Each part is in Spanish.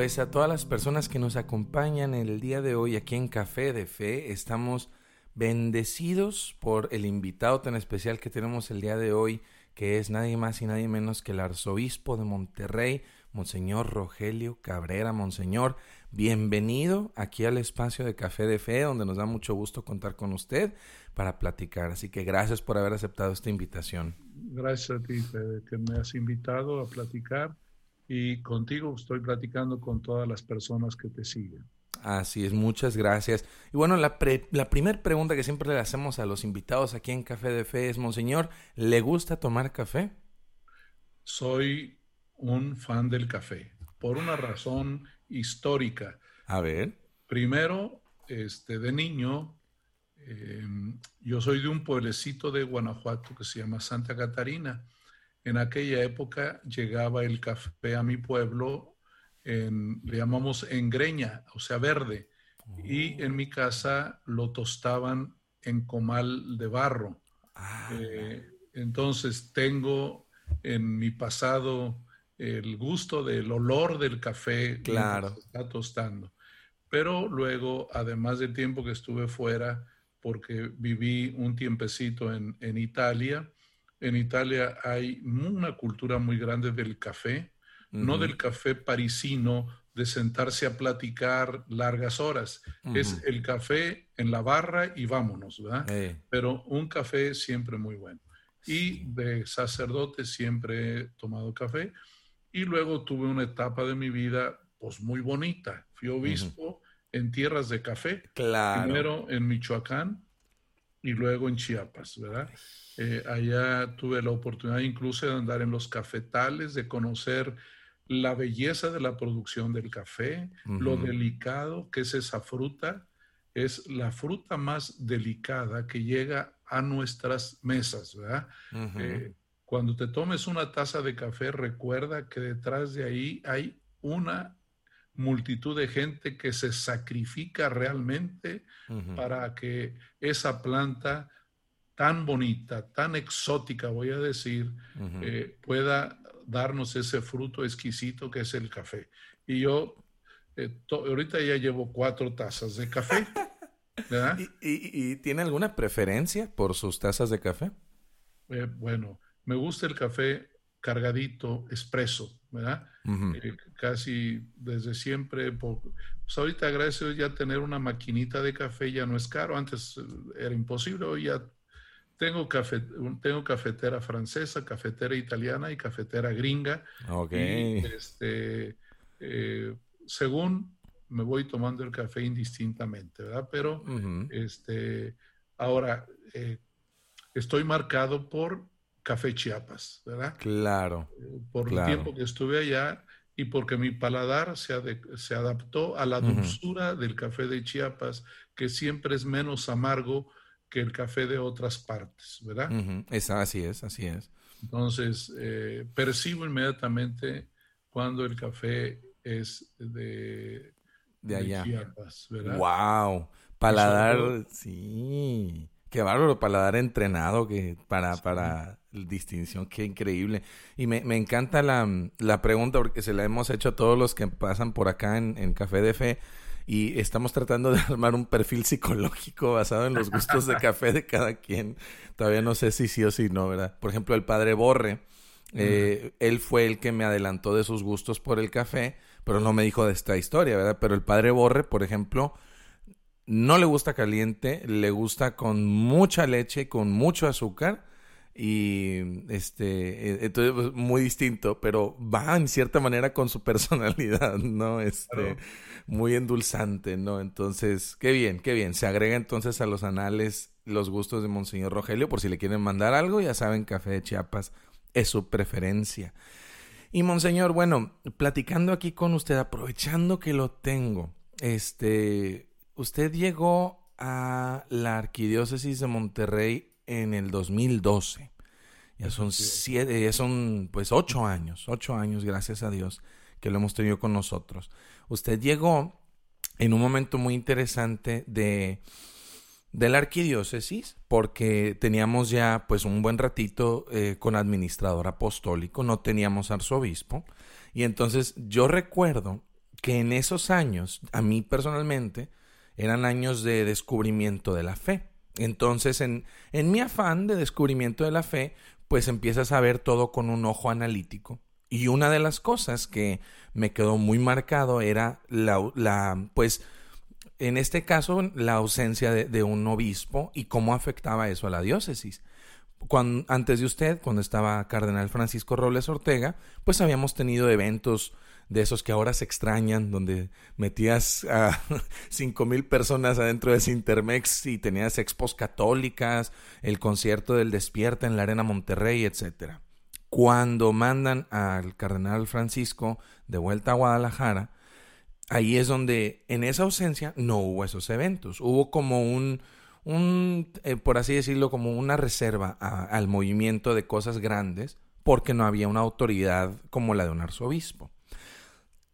Pues a todas las personas que nos acompañan el día de hoy aquí en Café de Fe, estamos bendecidos por el invitado tan especial que tenemos el día de hoy, que es nadie más y nadie menos que el arzobispo de Monterrey, Monseñor Rogelio Cabrera. Monseñor, bienvenido aquí al espacio de Café de Fe, donde nos da mucho gusto contar con usted para platicar. Así que gracias por haber aceptado esta invitación. Gracias a ti, que me has invitado a platicar y contigo estoy platicando con todas las personas que te siguen. Así es, muchas gracias. Y bueno, la, la primera pregunta que siempre le hacemos a los invitados aquí en Café de Fe es, Monseñor, ¿le gusta tomar café? Soy un fan del café, por una razón histórica. A ver. Primero, este, de niño, em, yo soy de un pueblecito de Guanajuato que se llama Santa Catarina. En aquella época llegaba el café a mi pueblo, en, le llamamos en greña, o sea, verde. Y oh. en mi casa lo tostaban en comal de barro. Ah, eh, entonces tengo en mi pasado el gusto del olor del café claro. que está tostando. Pero luego, además del tiempo que estuve fuera, porque viví un tiempecito en, en Italia, en Italia hay una cultura muy grande del café, no del café parisino, de sentarse a platicar largas horas. Es el café en la barra y vámonos, ¿verdad? Pero un café siempre muy bueno. Y de sacerdote siempre he tomado café. Y luego tuve una etapa de mi vida, pues muy bonita. Fui obispo en tierras de café. Claro. Primero en Michoacán y luego en Chiapas, ¿verdad? Eh, allá tuve la oportunidad incluso de andar en los cafetales, de conocer la belleza de la producción del café, lo delicado que es esa fruta. Es la fruta más delicada que llega a nuestras mesas, ¿verdad? Cuando te tomes una taza de café, recuerda que detrás de ahí hay una multitud de gente que se sacrifica realmente para que esa planta tan bonita, tan exótica, voy a decir, eh, pueda darnos ese fruto exquisito que es el café. Y yo eh, ahorita ya llevo cuatro tazas de café. ¿verdad? ¿Y, tiene alguna preferencia por sus tazas de café? Eh, bueno, me gusta el café cargadito, expreso, ¿verdad? Eh, casi desde siempre. pues ahorita agradezco ya tener una maquinita de café, ya no es caro. Antes eh, era imposible, hoy ya tengo, café, tengo cafetera francesa, cafetera italiana y cafetera gringa. Ok. este, eh, según me voy tomando el café indistintamente, ¿verdad? Pero, este, ahora, estoy marcado por Café Chiapas, ¿verdad? Claro. Eh, por el tiempo que estuve allá y porque mi paladar se, se adaptó a la dulzura del café de Chiapas, que siempre es menos amargo que el café de otras partes, ¿verdad? es, así es, así es. Entonces, eh, percibo inmediatamente cuando el café es de, de allá. Chiapas, ¿verdad? ¡Wow! Paladar, sí. Qué bárbaro, paladar entrenado que para, para distinción, qué increíble. Y me, me encanta la, la, pregunta porque se la hemos hecho a todos los que pasan por acá en, en Café de Fe y estamos tratando de armar un perfil psicológico basado en los gustos de café de cada quien. Todavía no sé si sí o si no, ¿verdad? Por ejemplo, el padre Borre, eh, él fue el que me adelantó de sus gustos por el café, pero no me dijo de esta historia, ¿verdad? Pero el padre Borre, por ejemplo, no le gusta caliente, le gusta con mucha leche, con mucho azúcar y este e, entonces pues, muy distinto pero va en cierta manera con su personalidad no este muy endulzante no entonces qué bien qué bien. Se agrega entonces a los anales los gustos de monseñor Rogelio por si le quieren mandar algo ya saben café de Chiapas es su preferencia. Y monseñor bueno platicando aquí con usted aprovechando que lo tengo este usted llegó a la arquidiócesis de Monterrey en el 2012. Ya son siete, ya son pues ocho años, ocho años, gracias a Dios, que lo hemos tenido con nosotros. Usted llegó en un momento muy interesante de, de la arquidiócesis, porque teníamos ya pues un buen ratito eh, con administrador apostólico, no teníamos arzobispo, y entonces yo recuerdo que en esos años, a mí personalmente, eran años de descubrimiento de la fe. Entonces, en, en mi afán de descubrimiento de la fe, pues empiezas a ver todo con un ojo analítico. Y una de las cosas que me quedó muy marcado era la, la pues, en este caso, la ausencia de, un obispo y cómo afectaba eso a la diócesis. Cuando, antes de usted, cuando estaba Cardenal Francisco Robles Ortega, pues habíamos tenido eventos de esos que ahora se extrañan, donde metías a cinco mil personas adentro de Sintermex y tenías expos católicas, el concierto del Despierta en la Arena Monterrey, etcétera. Cuando mandan al cardenal Francisco de vuelta a Guadalajara, ahí es donde en esa ausencia no hubo esos eventos. Hubo como un, un eh, por así decirlo, como una reserva al movimiento de cosas grandes, porque no había una autoridad como la de un arzobispo.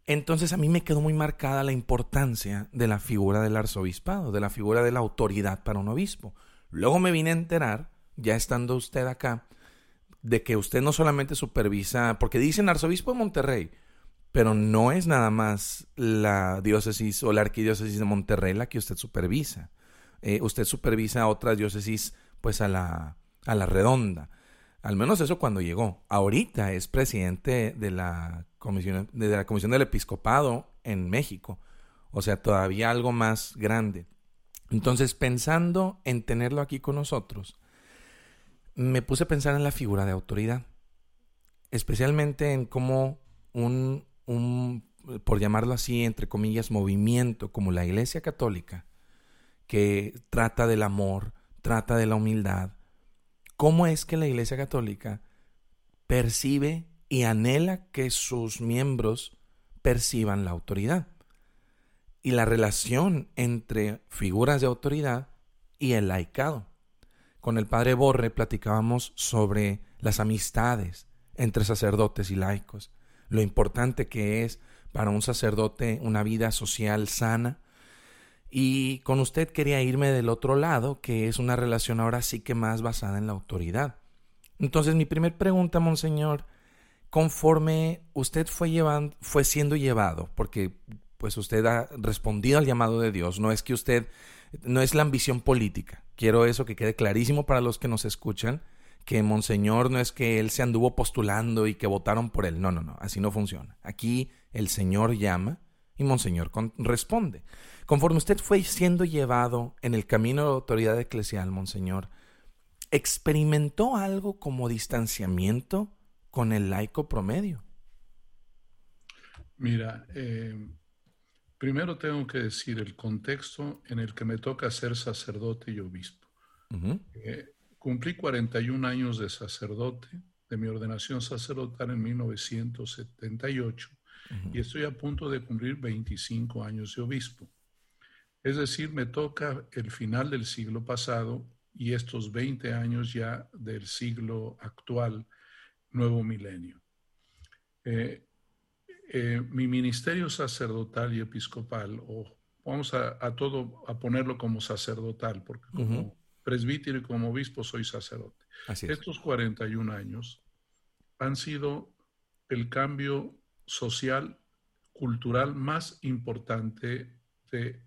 Entonces a mí me quedó muy marcada la importancia de la figura del arzobispado, de la figura de la autoridad para un obispo. Luego me vine a enterar, ya estando usted acá, de que usted no solamente supervisa, porque dicen arzobispo de Monterrey, pero no es nada más la diócesis o la arquidiócesis de Monterrey la que usted supervisa. Eh, usted supervisa otras diócesis pues a la, a la redonda. Al menos eso cuando llegó. Ahorita es presidente de la comisión, de la comisión del episcopado en México. O sea, todavía algo más grande. Entonces, pensando en tenerlo aquí con nosotros, me puse a pensar en la figura de autoridad. Especialmente en cómo un, un, por llamarlo así, entre comillas, movimiento como la Iglesia Católica, que trata del amor, trata de la humildad, cómo es que la Iglesia Católica percibe y anhela que sus miembros perciban la autoridad. Y la relación entre figuras de autoridad y el laicado. Con el padre Borre platicábamos sobre las amistades entre sacerdotes y laicos, lo importante que es para un sacerdote una vida social sana, y con usted quería irme del otro lado, que es una relación ahora sí que más basada en la autoridad. Entonces, mi primer pregunta, monseñor, conforme usted fue llevando, fue siendo llevado, porque pues usted ha respondido al llamado de Dios, no es que usted, no es la ambición política. Quiero eso que quede clarísimo para los que nos escuchan, que Monseñor no es que él se anduvo postulando y que votaron por él. No, no, no, así no funciona. Aquí el Señor llama y Monseñor responde. Conforme usted fue siendo llevado en el camino de la autoridad eclesial, Monseñor, ¿experimentó algo como distanciamiento con el laico promedio? Mira, eh, primero tengo que decir el contexto en el que me toca ser sacerdote y obispo. Eh, cumplí 41 años de sacerdote, de mi ordenación sacerdotal en 1978, y estoy a punto de cumplir 25 años de obispo. Es decir, me toca el final del siglo pasado y estos 20 años ya del siglo actual, nuevo milenio. Eh, eh, mi ministerio sacerdotal y episcopal, o vamos a, todo a ponerlo como sacerdotal, porque como presbítero y como obispo soy sacerdote. Estos 41 años han sido el cambio social, cultural más importante de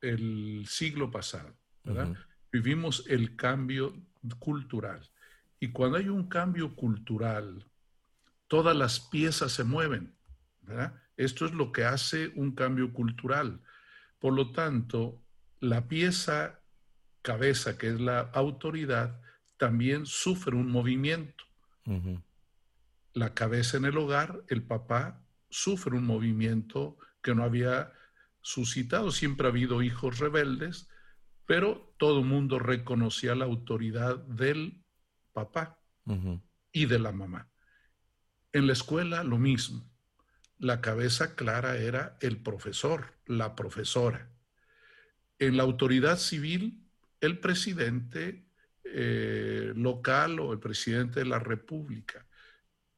el siglo pasado, ¿verdad? Vivimos el cambio cultural. Y cuando hay un cambio cultural, todas las piezas se mueven, ¿verdad? Esto es lo que hace un cambio cultural. Por lo tanto, la pieza cabeza, que es la autoridad, también sufre un movimiento. La cabeza en el hogar, el papá, sufre un movimiento que no había suscitado. Siempre ha habido hijos rebeldes, pero todo el mundo reconocía la autoridad del papá y de la mamá. En la escuela lo mismo. La cabeza clara era el profesor, la profesora. En la autoridad civil, el presidente eh, local o el presidente de la república.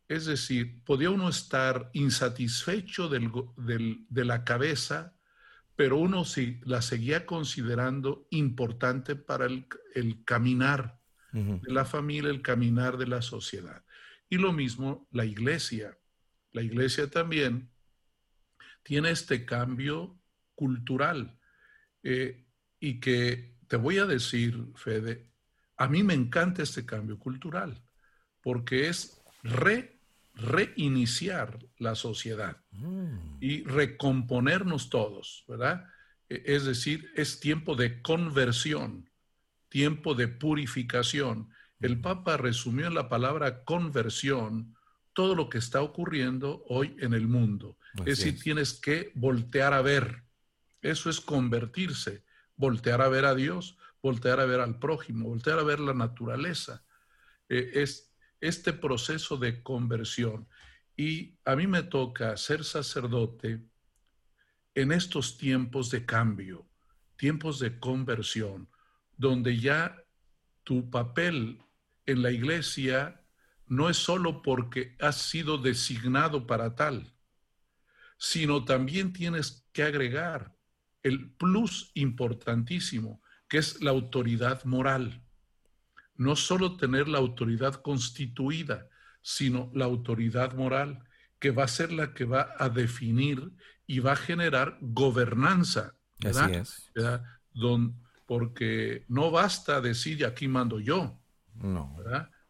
Es decir, podía uno estar insatisfecho de la cabeza pero uno sí la seguía considerando importante para el, caminar de la familia, el caminar de la sociedad. Y lo mismo la iglesia. La iglesia también tiene este cambio cultural. Eh, y que te voy a decir, Fede, a mí me encanta este cambio cultural, porque es re, reiniciar la sociedad mm. y recomponernos todos, ¿verdad? E, es decir, es tiempo de conversión, tiempo de purificación. El Papa resumió en la palabra conversión todo lo que está ocurriendo hoy en el mundo. es decir, tienes que voltear a ver. Eso es convertirse, voltear a ver a Dios, voltear a ver al prójimo, voltear a ver la naturaleza. Eh, es este proceso de conversión. Y a mí me toca ser sacerdote en estos tiempos de cambio, tiempos de conversión, donde ya tu papel en la iglesia no es solo porque has sido designado para tal, sino también tienes que agregar el plus importantísimo, que es la autoridad moral. No solo tener la autoridad constituida, sino la autoridad moral, que va a ser la que va a definir y va a generar gobernanza. ¿verdad? es. porque no basta decir aquí mando yo. No.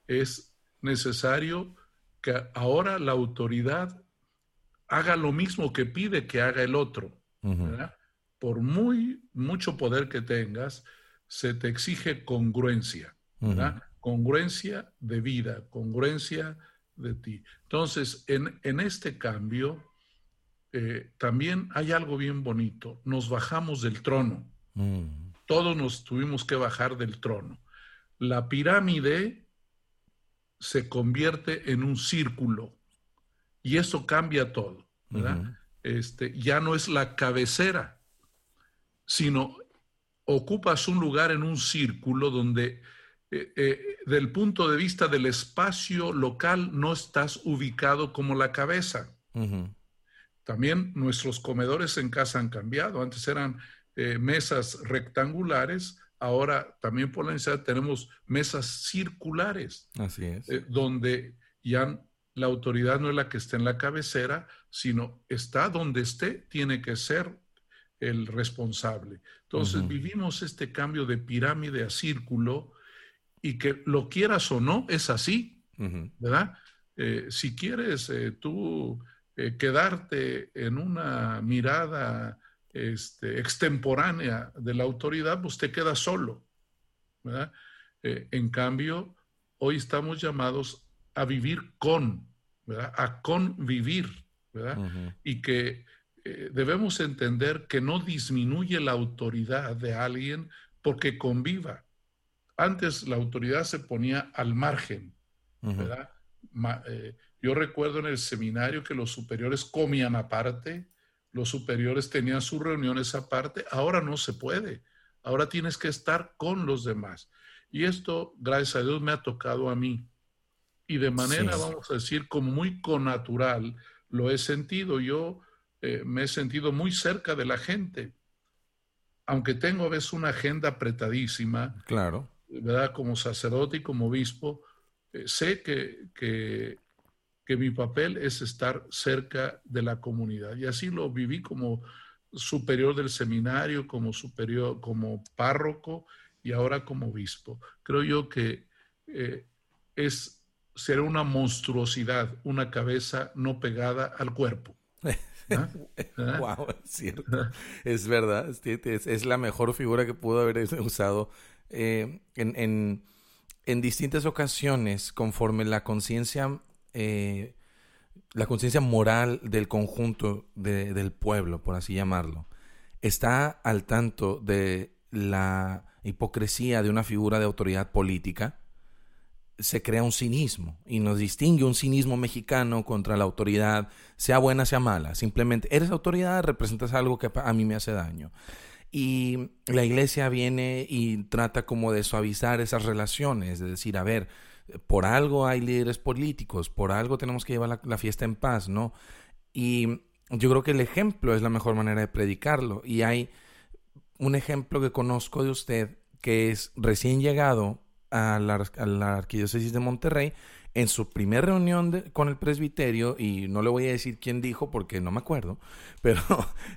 Es necesario que ahora la autoridad haga lo mismo que pide que haga el otro. Por muy mucho poder que tengas, se te exige congruencia, Congruencia de vida, congruencia de ti. Entonces, en, en este cambio, eh, también hay algo bien bonito. Nos bajamos del trono. Mm. Todos nos tuvimos que bajar del trono. La pirámide se convierte en un círculo y eso cambia todo, este, ya no es la cabecera, sino ocupas un lugar en un círculo donde eh, eh, del punto de vista del espacio local no estás ubicado como la cabeza. También nuestros comedores en casa han cambiado. Antes eran eh, mesas rectangulares, ahora también por la necesidad tenemos mesas circulares. Así es. donde ya la autoridad no es la que está en la cabecera, sino está donde esté, tiene que ser el responsable. Entonces vivimos este cambio de pirámide a círculo y que lo quieras o no, es así, ¿verdad? Eh, si quieres eh, tú eh, quedarte en una mirada este, extemporánea de la autoridad, pues te quedas solo, ¿verdad? en cambio, hoy estamos llamados a vivir con, ¿verdad? A convivir, ¿verdad? Y que debemos entender que no disminuye la autoridad de alguien porque conviva. Antes la autoridad se ponía al margen, ¿verdad? Eh, yo recuerdo en el seminario que los superiores comían aparte, los superiores tenían sus reuniones aparte, ahora no se puede, ahora tienes que estar con los demás. Y esto, gracias a Dios, me ha tocado a mí. Y de manera, vamos a decir, como muy connatural, lo he sentido. Yo eh, me he sentido muy cerca de la gente, aunque tengo a veces una agenda apretadísima. Claro. ¿Verdad? Como sacerdote y como obispo, eh, sé que, que, que mi papel es estar cerca de la comunidad. Y así lo viví como superior del seminario, como superior, como párroco y ahora como obispo. Creo yo que eh, es será una monstruosidad, una cabeza no pegada al cuerpo. wow, es cierto. Es verdad. Es, la mejor figura que pudo haber usado eh, en, en, distintas ocasiones, conforme la conciencia, eh, la conciencia moral del conjunto del pueblo, por así llamarlo, está al tanto de la hipocresía de una figura de autoridad política se crea un cinismo y nos distingue un cinismo mexicano contra la autoridad, sea buena, sea mala. Simplemente eres autoridad, representas algo que a mí me hace daño. Y la iglesia viene y trata como de suavizar esas relaciones, de decir, a ver, por algo hay líderes políticos, por algo tenemos que llevar la, fiesta en paz, ¿no? Y yo creo que el ejemplo es la mejor manera de predicarlo. Y hay un ejemplo que conozco de usted que es recién llegado a la, arquidiócesis de Monterrey en su primera reunión con el presbiterio, y no le voy a decir quién dijo porque no me acuerdo, pero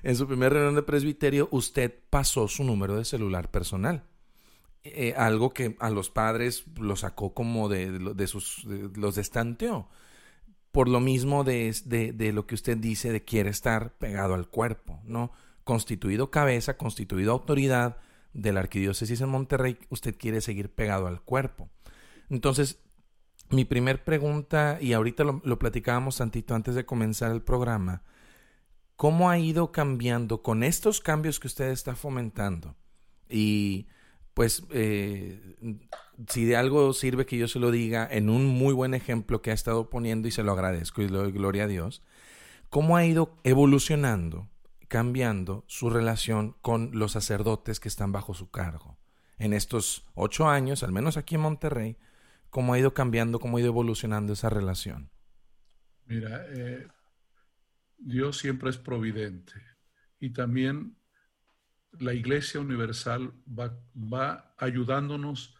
en su primera reunión de presbiterio usted pasó su número de celular personal. Eh, algo que a los padres lo sacó como de, de sus, los destanteó. Por lo mismo de, de, lo que usted dice de quiere estar pegado al cuerpo, ¿no? Constituido cabeza, constituido autoridad de la arquidiócesis en Monterrey, usted quiere seguir pegado al cuerpo. Entonces, mi primer pregunta, y ahorita lo, platicábamos tantito antes de comenzar el programa, ¿cómo ha ido cambiando con estos cambios que usted está fomentando? Y pues eh, si de algo sirve que yo se lo diga en un muy buen ejemplo que ha estado poniendo y se lo agradezco y le doy gloria a Dios, cómo ha ido evolucionando, cambiando su relación con los sacerdotes que están bajo su cargo. En estos ocho años, al menos aquí en Monterrey, cómo ha ido cambiando, cómo ha ido evolucionando esa relación. Mira, eh, Dios siempre es providente y también la Iglesia Universal va, ayudándonos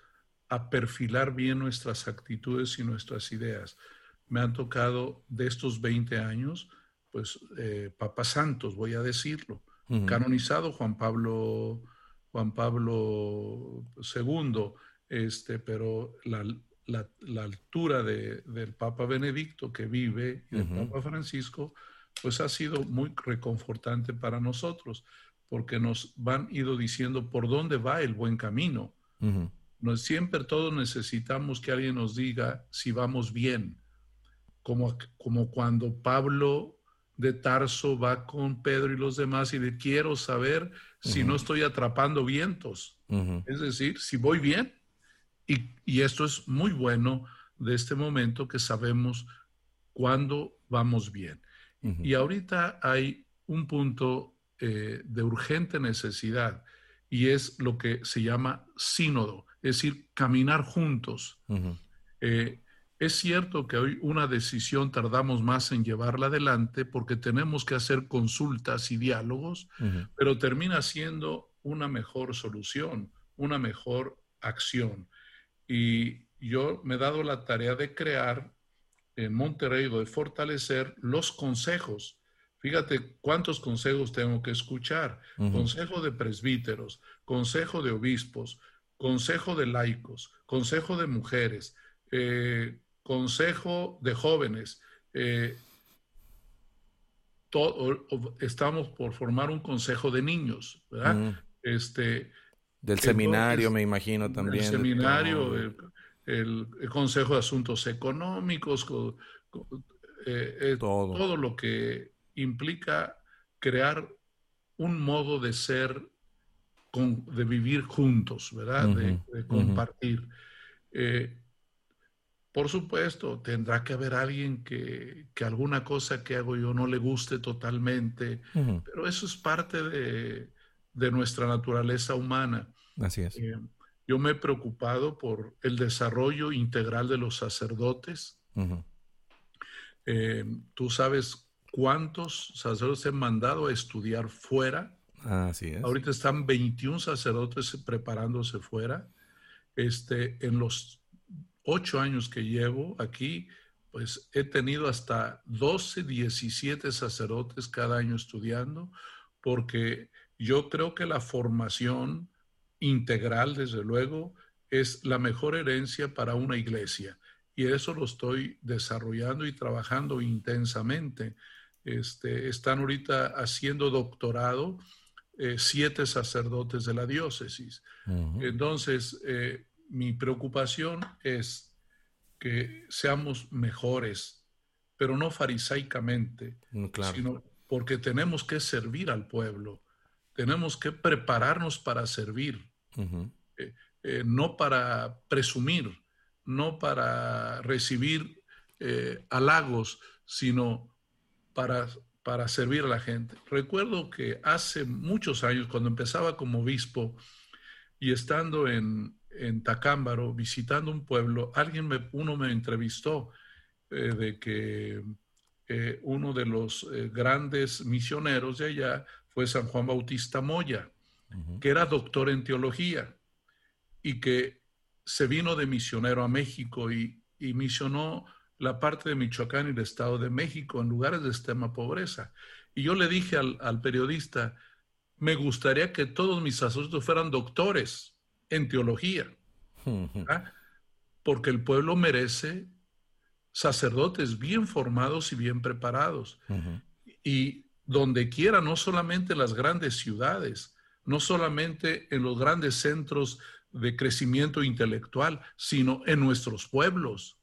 a perfilar bien nuestras actitudes y nuestras ideas. Me han tocado de estos 20 años, pues, eh, papas santos, voy a decirlo. Canonizado Juan Pablo, Juan Pablo II, este, pero la, altura del Papa Benedicto que vive y del Papa Francisco, pues ha sido muy reconfortante para nosotros porque nos van ido diciendo por dónde va el buen camino. no, siempre todos necesitamos que alguien nos diga si vamos bien, como, como cuando Pablo de Tarso va con Pedro y los demás y le quiero saber si no estoy atrapando vientos, es decir, si voy bien. Y, y, esto es muy bueno de este momento que sabemos cuándo vamos bien. Y ahorita hay un punto eh, de urgente necesidad y es lo que se llama sínodo, es decir, caminar juntos. Eh, es cierto que hoy una decisión tardamos más en llevarla adelante porque tenemos que hacer consultas y diálogos, pero termina siendo una mejor solución, una mejor acción. Y yo me he dado la tarea de crear en Monterrey o de fortalecer los consejos Fíjate cuántos consejos tengo que escuchar. Consejo de presbíteros, consejo de obispos, consejo de laicos, consejo de mujeres, eh, consejo de jóvenes. Eh, estamos por formar un consejo de niños, ¿verdad? este, del seminario, me imagino también. El seminario, el, consejo de asuntos económicos, eh, todo lo que implica crear un modo de ser, de vivir juntos, ¿verdad? de, compartir. Eh, por supuesto, tendrá que haber alguien que, alguna cosa que hago yo no le guste totalmente, pero eso es parte de, nuestra naturaleza humana. Así es. Eh, yo me he preocupado por el desarrollo integral de los sacerdotes. Eh, tú sabes cuántos sacerdotes se han mandado a estudiar fuera. Así es. Ahorita están 21 sacerdotes preparándose fuera. Este, en los ocho años que llevo aquí, pues he tenido hasta 12, 17 sacerdotes cada año estudiando, porque yo creo que la formación integral, desde luego, es la mejor herencia para una iglesia. Y eso lo estoy desarrollando y trabajando intensamente. Este, están ahorita haciendo doctorado eh, siete sacerdotes de la diócesis. Entonces, eh, mi preocupación es que seamos mejores, pero no farisaicamente, mm, sino porque tenemos que servir al pueblo, tenemos que prepararnos para servir, eh, no para presumir, no para recibir halagos, sino para, para servir a la gente. Recuerdo que hace muchos años, cuando empezaba como obispo y estando en, en Tacámbaro, visitando un pueblo, alguien me, uno me entrevistó eh, de que eh, uno de los eh, grandes misioneros de allá fue San Juan Bautista Moya, que era doctor en teología y que se vino de misionero a México y, y misionó la parte de Michoacán y el Estado de México en lugares de extrema pobreza. Y yo le dije al, periodista, me gustaría que todos mis sacerdotes fueran doctores en teología, porque el pueblo merece sacerdotes bien formados y bien preparados. Y donde quiera, no solamente en las grandes ciudades, no solamente en los grandes centros de crecimiento intelectual, sino en nuestros pueblos.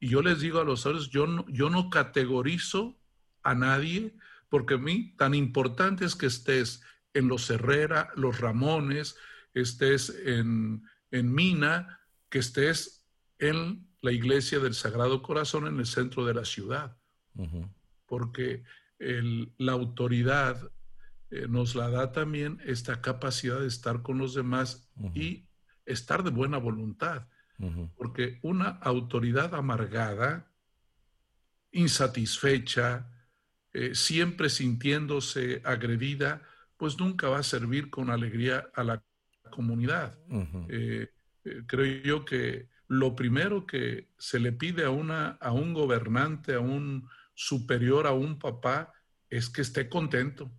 Y yo les digo a los sacerdotes, yo no, yo no categorizo a nadie, porque a mí tan importante es que estés en los Herrera, los Ramones, estés en, en Mina, que estés en la iglesia del Sagrado Corazón en el centro de la ciudad. Porque la autoridad eh, nos la da también esta capacidad de estar con los demás y estar de buena voluntad. Porque una autoridad amargada, insatisfecha, eh, siempre sintiéndose agredida, pues nunca va a servir con alegría a la comunidad. Eh, creo yo que lo primero que se le pide a, una, a un gobernante, a un superior, a un papá, es que esté contento.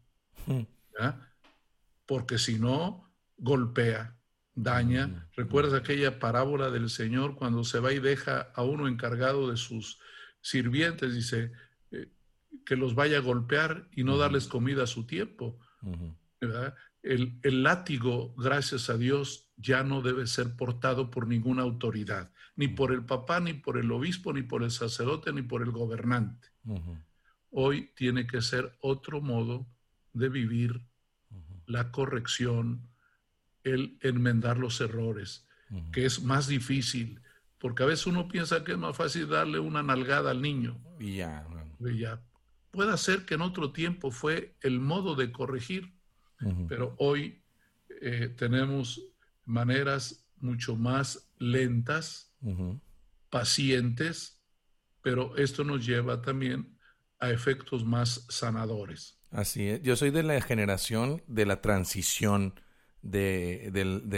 Porque si no, golpea, daña. ¿Recuerdas aquella parábola del Señor cuando se va y deja a uno encargado de sus sirvientes? Dice eh, que los vaya a golpear y no darles comida a su tiempo. El, el, látigo, gracias a Dios, ya no debe ser portado por ninguna autoridad, ni por el papá, ni por el obispo, ni por el sacerdote, ni por el gobernante. Hoy tiene que ser otro modo de vivir la corrección, el enmendar los errores, que es más difícil, porque a veces uno piensa que es más fácil darle una nalgada al niño. Y ya. ya. Puede ser que en otro tiempo fue el modo de corregir, pero hoy eh, tenemos maneras mucho más lentas, pacientes, pero esto nos lleva también a efectos más sanadores. Así es. Yo soy de la generación de la transición de,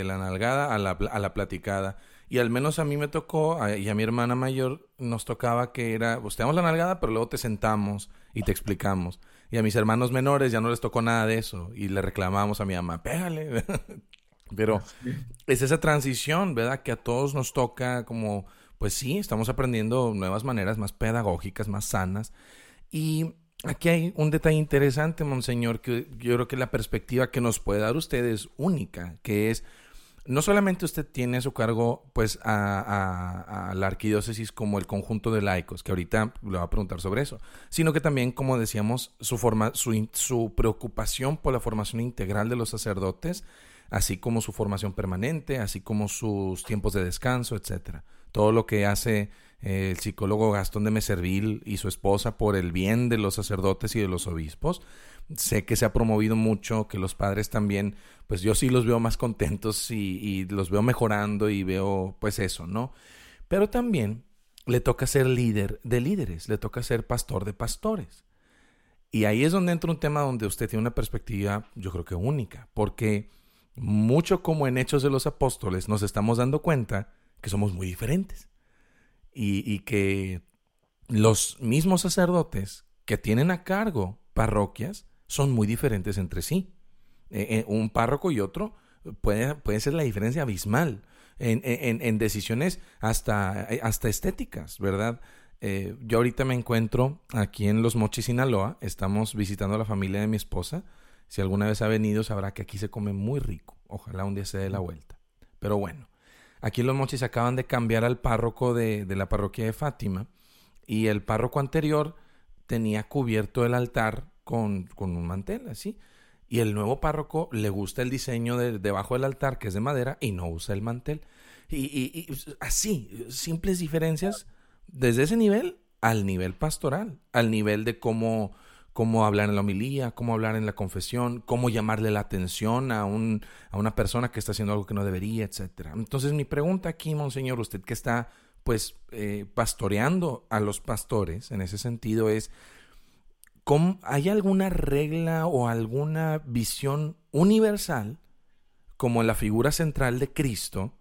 la nalgada a la, a la, platicada. Y al menos a mí me tocó, y a mi hermana mayor nos tocaba que era, pues te damos la nalgada, pero luego te sentamos y te explicamos. Y a mis hermanos menores ya no les tocó nada de eso. Y le reclamamos a mi mamá, pégale. pero es esa transición, ¿verdad? Que a todos nos toca como, pues sí, estamos aprendiendo nuevas maneras más pedagógicas, más sanas. Y Aquí hay un detalle interesante, monseñor, que yo creo que la perspectiva que nos puede dar usted es única, que es, no solamente usted tiene a su cargo, pues, a, la arquidiócesis como el conjunto de laicos, que ahorita le va a preguntar sobre eso, sino que también, como decíamos, su, su preocupación por la formación integral de los sacerdotes, así como su formación permanente, así como sus tiempos de descanso, etcétera. Todo lo que hace el psicólogo Gastón de Meservil y su esposa por el bien de los sacerdotes y de los obispos. Sé que se ha promovido mucho, que los padres también, pues yo sí los veo más contentos y, los veo mejorando y veo pues eso, ¿no? Pero también le toca ser líder de líderes, le toca ser pastor de pastores. Y ahí es donde entra un tema donde usted tiene una perspectiva, yo creo que única, porque mucho como en Hechos de los Apóstoles nos estamos dando cuenta que somos muy diferentes y, que los mismos sacerdotes que tienen a cargo parroquias son muy diferentes entre sí. Eh, eh, un párroco y otro puede, puede ser la diferencia abismal en, en, decisiones hasta, hasta estéticas, ¿verdad? Eh, yo ahorita me encuentro aquí en Los Mochis, Sinaloa. Estamos visitando a la familia de mi esposa. Si alguna vez ha venido, sabrá que aquí se come muy rico. Ojalá un día se dé la vuelta. Pero bueno, Aquí Los Mochis acaban de cambiar al párroco de, la parroquia de Fátima y el párroco anterior tenía cubierto el altar con, un mantel, así. Y el nuevo párroco le gusta el diseño de, debajo del altar, que es de madera, y no usa el mantel. Y, y, así, simples diferencias desde ese nivel al nivel pastoral, al nivel de cómo cómo hablar en la homilía, cómo hablar en la confesión, cómo llamarle la atención a, un, a una persona que está haciendo algo que no debería, etc. Entonces mi pregunta aquí, Monseñor, usted que está pues eh, pastoreando a los pastores en ese sentido es, ¿cómo, ¿hay alguna regla o alguna visión universal como la figura central de Cristo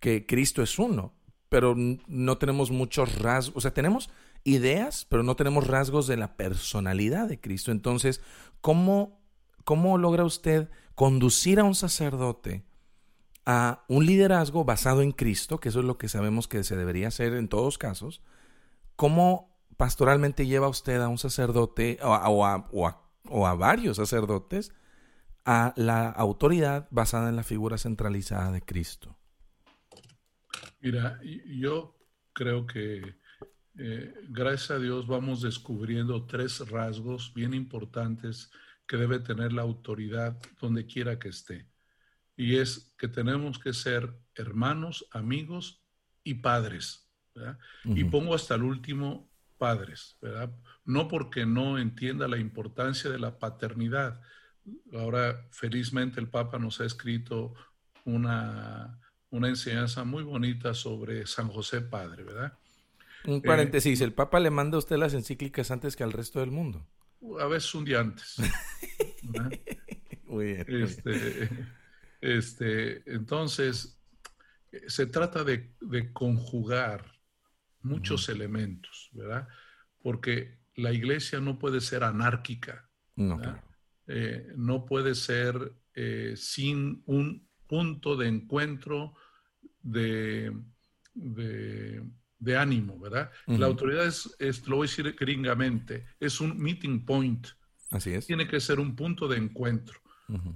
que Cristo es uno, pero no tenemos muchos rasgos, o sea, tenemos ideas, pero no tenemos rasgos de la personalidad de Cristo. Entonces, ¿cómo, cómo logra usted conducir a un sacerdote a un liderazgo basado en Cristo, que eso es lo que sabemos que se debería hacer en todos casos? ¿Cómo pastoralmente lleva usted a un sacerdote o a, o a varios sacerdotes a la autoridad basada en la figura centralizada de Cristo? Mira, yo creo que eh, gracias a Dios vamos descubriendo tres rasgos bien importantes que debe tener la autoridad donde quiera que esté. Y es que tenemos que ser hermanos, amigos y padres. Y pongo hasta el último padres, ¿verdad? No porque no entienda la importancia de la paternidad. Ahora, felizmente, el Papa nos ha escrito una, una enseñanza muy bonita sobre San José Padre, ¿verdad? Un paréntesis, ¿el Papa le manda a usted las encíclicas antes que al resto del mundo? A veces un día antes. Muy bien. Este, este, entonces, se trata de, conjugar muchos elementos, ¿verdad? Porque la iglesia no puede ser anárquica. No, claro. Eh, no puede ser eh, sin un punto de encuentro de, de, ánimo, ¿verdad? La autoridad es, lo voy a decir gringamente, es un meeting point. Así es. Tiene que ser un punto de encuentro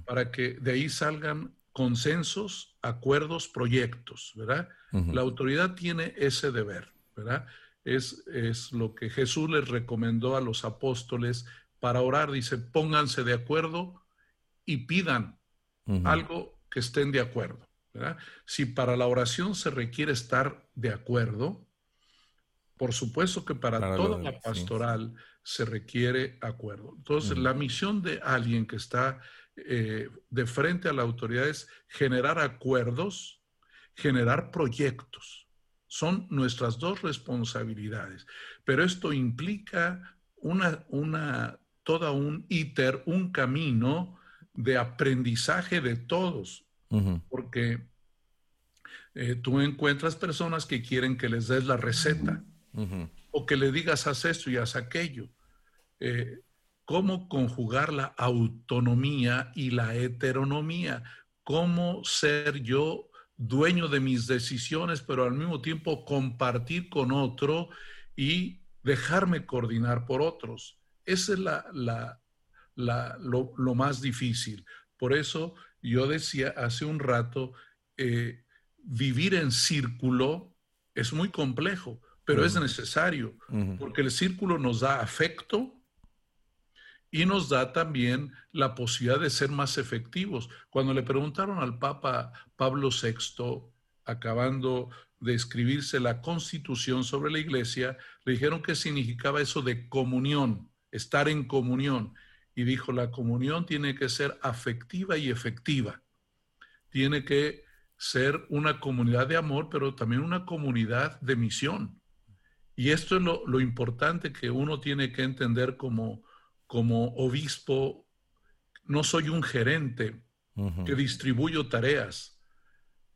para que de ahí salgan consensos, acuerdos, proyectos, ¿verdad? La autoridad tiene ese deber, ¿verdad? Es, es lo que Jesús les recomendó a los apóstoles para orar. Dice, pónganse de acuerdo y pidan algo que estén de acuerdo. Si para la oración se requiere estar de acuerdo, por supuesto que para, toda la pastoral se requiere acuerdo. Entonces, la misión de alguien que está eh, de frente a la autoridad es generar acuerdos, generar proyectos. Son nuestras dos responsabilidades. Pero esto implica una, una, toda un íter, un camino de aprendizaje de todos. Porque eh, tú encuentras personas que quieren que les des la receta o que le digas haz esto y haz aquello. Eh, ¿Cómo conjugar la autonomía y la heteronomía? ¿Cómo ser yo dueño de mis decisiones, pero al mismo tiempo compartir con otro y dejarme coordinar por otros? Esa es la, la, lo, más difícil. Por eso yo decía hace un rato, eh, vivir en círculo es muy complejo, pero es necesario, porque el círculo nos da afecto y nos da también la posibilidad de ser más efectivos. Cuando le preguntaron al Papa Pablo VI, acabando de escribirse la constitución sobre la iglesia, le dijeron qué significaba eso de comunión, estar en comunión y dijo, la comunión tiene que ser afectiva y efectiva. Tiene que ser una comunidad de amor, pero también una comunidad de misión. Y esto es lo, importante que uno tiene que entender como, como obispo. No soy un gerente que distribuyo tareas.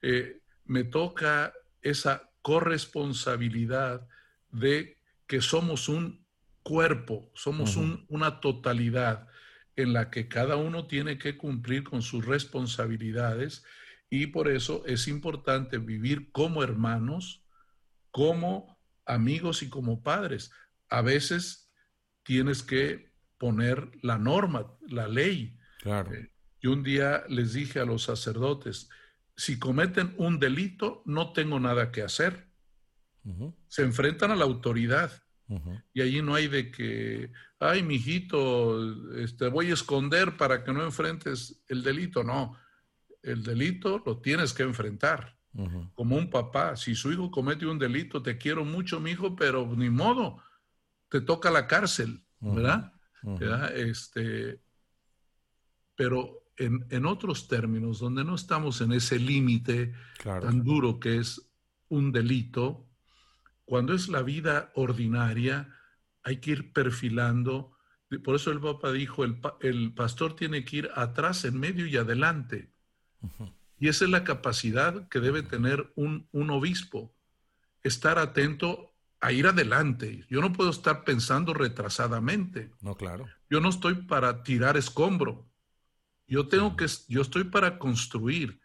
Eh, me toca esa corresponsabilidad de que somos un cuerpo, somos una totalidad en la que cada uno tiene que cumplir con sus responsabilidades y por eso es importante vivir como hermanos, como amigos y como padres. A veces tienes que poner la norma, la ley. Claro. Eh, y un día les dije a los sacerdotes, si cometen un delito, no tengo nada que hacer. Se enfrentan a la autoridad. Y allí no hay de que, ay, mijito, este, voy a esconder para que no enfrentes el delito. No, el delito lo tienes que enfrentar. Como un papá, si su hijo comete un delito, te quiero mucho, mi hijo, pero ni modo, te toca la cárcel, ¿verdad? Este, pero en, otros términos, donde no estamos en ese límite tan duro que es un delito, cuando es la vida ordinaria, hay que ir perfilando. Por eso el Papa dijo, el, el pastor tiene que ir atrás, en medio y adelante. Y esa es la capacidad que debe tener un, un obispo, estar atento a ir adelante. Yo no puedo estar pensando retrasadamente. No, claro. Yo no estoy para tirar escombro. Yo tengo que, yo estoy para construir,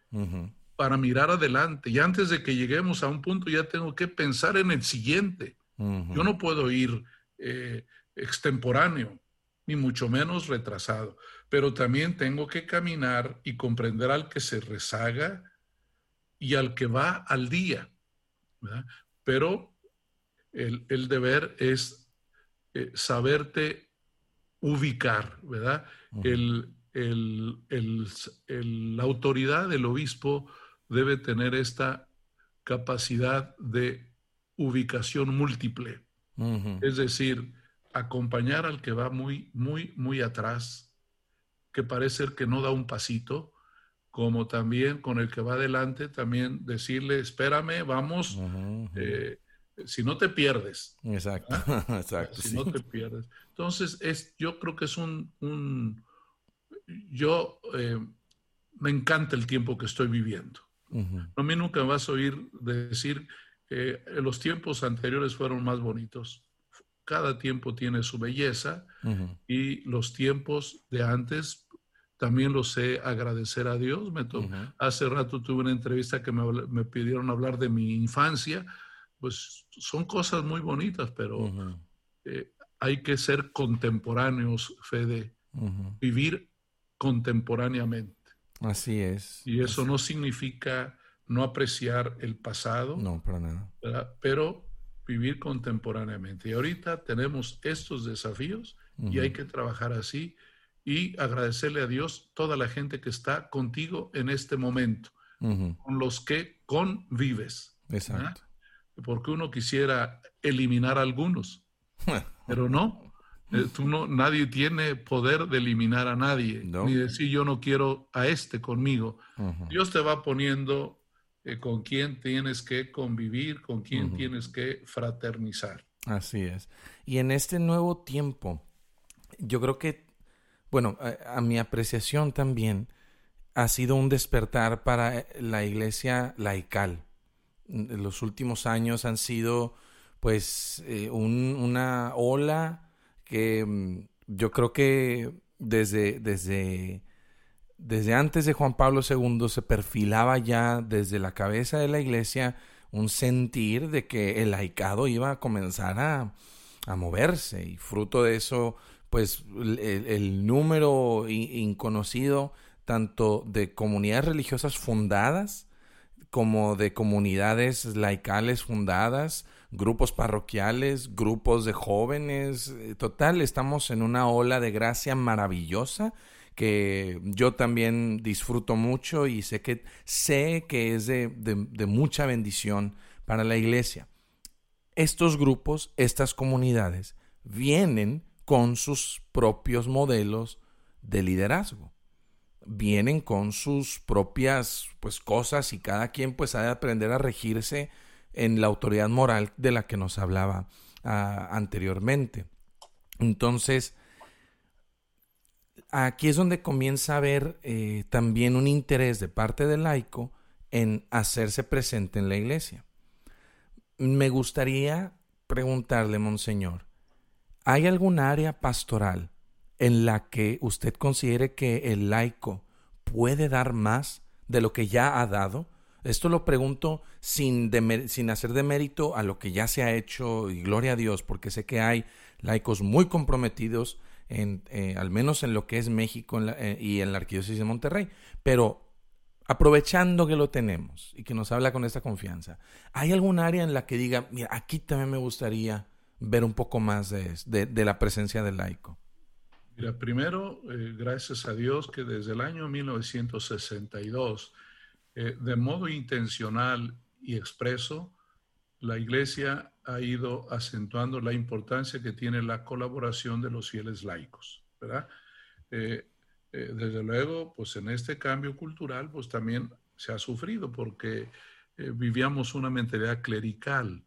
para mirar adelante. Y antes de que lleguemos a un punto, ya tengo que pensar en el siguiente. Yo no puedo ir eh, extemporáneo, ni mucho menos retrasado. Pero también tengo que caminar y comprender al que se rezaga y al que va al día. Pero el, deber es eh, saberte ubicar, ¿verdad? el, la autoridad del obispo debe tener esta capacidad de ubicación múltiple. Es decir, acompañar al que va muy, muy, muy atrás, que parece que no da un pasito, como también con el que va adelante, también decirle, espérame, vamos, si no te pierdes. Exacto, exacto. Si no te pierdes. Entonces, es, yo creo que es un, un yo eh, me encanta el tiempo que estoy viviendo. A mí nunca me vas a oír decir que los tiempos anteriores fueron más bonitos. Cada tiempo tiene su belleza y los tiempos de antes también los sé agradecer a Dios. Me Hace rato tuve una entrevista que me, me pidieron hablar de mi infancia pues son cosas muy bonitas, pero eh, hay que ser contemporáneos, Fede, vivir contemporáneamente. Así es. Y eso no significa no apreciar el pasado. No, para nada. Pero vivir contemporáneamente. Y ahorita tenemos estos desafíos y hay que trabajar así y agradecerle a Dios toda la gente que está contigo en este momento, con los que convives. Exacto porque uno quisiera eliminar a algunos, pero no. Eh, tú no, nadie tiene poder de eliminar a nadie, ni decir yo no quiero a este conmigo. Dios te va poniendo eh, con quién tienes que convivir, con quién tienes que fraternizar. Así es. Y en este nuevo tiempo, yo creo que, bueno, a mi apreciación también, ha sido un despertar para la iglesia laical. Los últimos años han sido pues eh, una ola que mm, yo creo que desde, desde, desde antes de Juan Pablo II se perfilaba ya desde la cabeza de la iglesia un sentir de que el laicado iba a comenzar a, a moverse y fruto de eso pues el, número inconocido tanto de comunidades religiosas fundadas como de comunidades laicales fundadas, grupos parroquiales, grupos de jóvenes. Eh, total, estamos en una ola de gracia maravillosa que yo también disfruto mucho y sé que, sé que es de, de mucha bendición para la iglesia. Estos grupos, estas comunidades, vienen con sus propios modelos de liderazgo vienen con sus propias pues cosas y cada quien pues ha de aprender a regirse en la autoridad moral de la que nos hablaba ah, anteriormente. Entonces, aquí es donde comienza a haber eh, también un interés de parte del laico en hacerse presente en la iglesia. Me gustaría preguntarle, Monseñor, ¿hay algún área pastoral en la que usted considere que el laico puede dar más de lo que ya ha dado? Esto lo pregunto sin, sin hacer de mérito a lo que ya se ha hecho y gloria a Dios, porque sé que hay laicos muy comprometidos, eh, al menos en lo que es México eh, y en la Arquidiócesis de Monterrey. Pero aprovechando que lo tenemos y que nos habla con esta confianza, ¿hay algún área en la que diga, mira, aquí también me gustaría ver un poco más de, de la presencia del laico? Mira, primero, eh, gracias a Dios que desde el año 1962, eh, de modo intencional y expreso, la Iglesia ha ido acentuando la importancia que tiene la colaboración de los fieles laicos, ¿verdad? Eh, desde luego, pues en este cambio cultural, pues también se ha sufrido porque vivíamos una mentalidad clerical,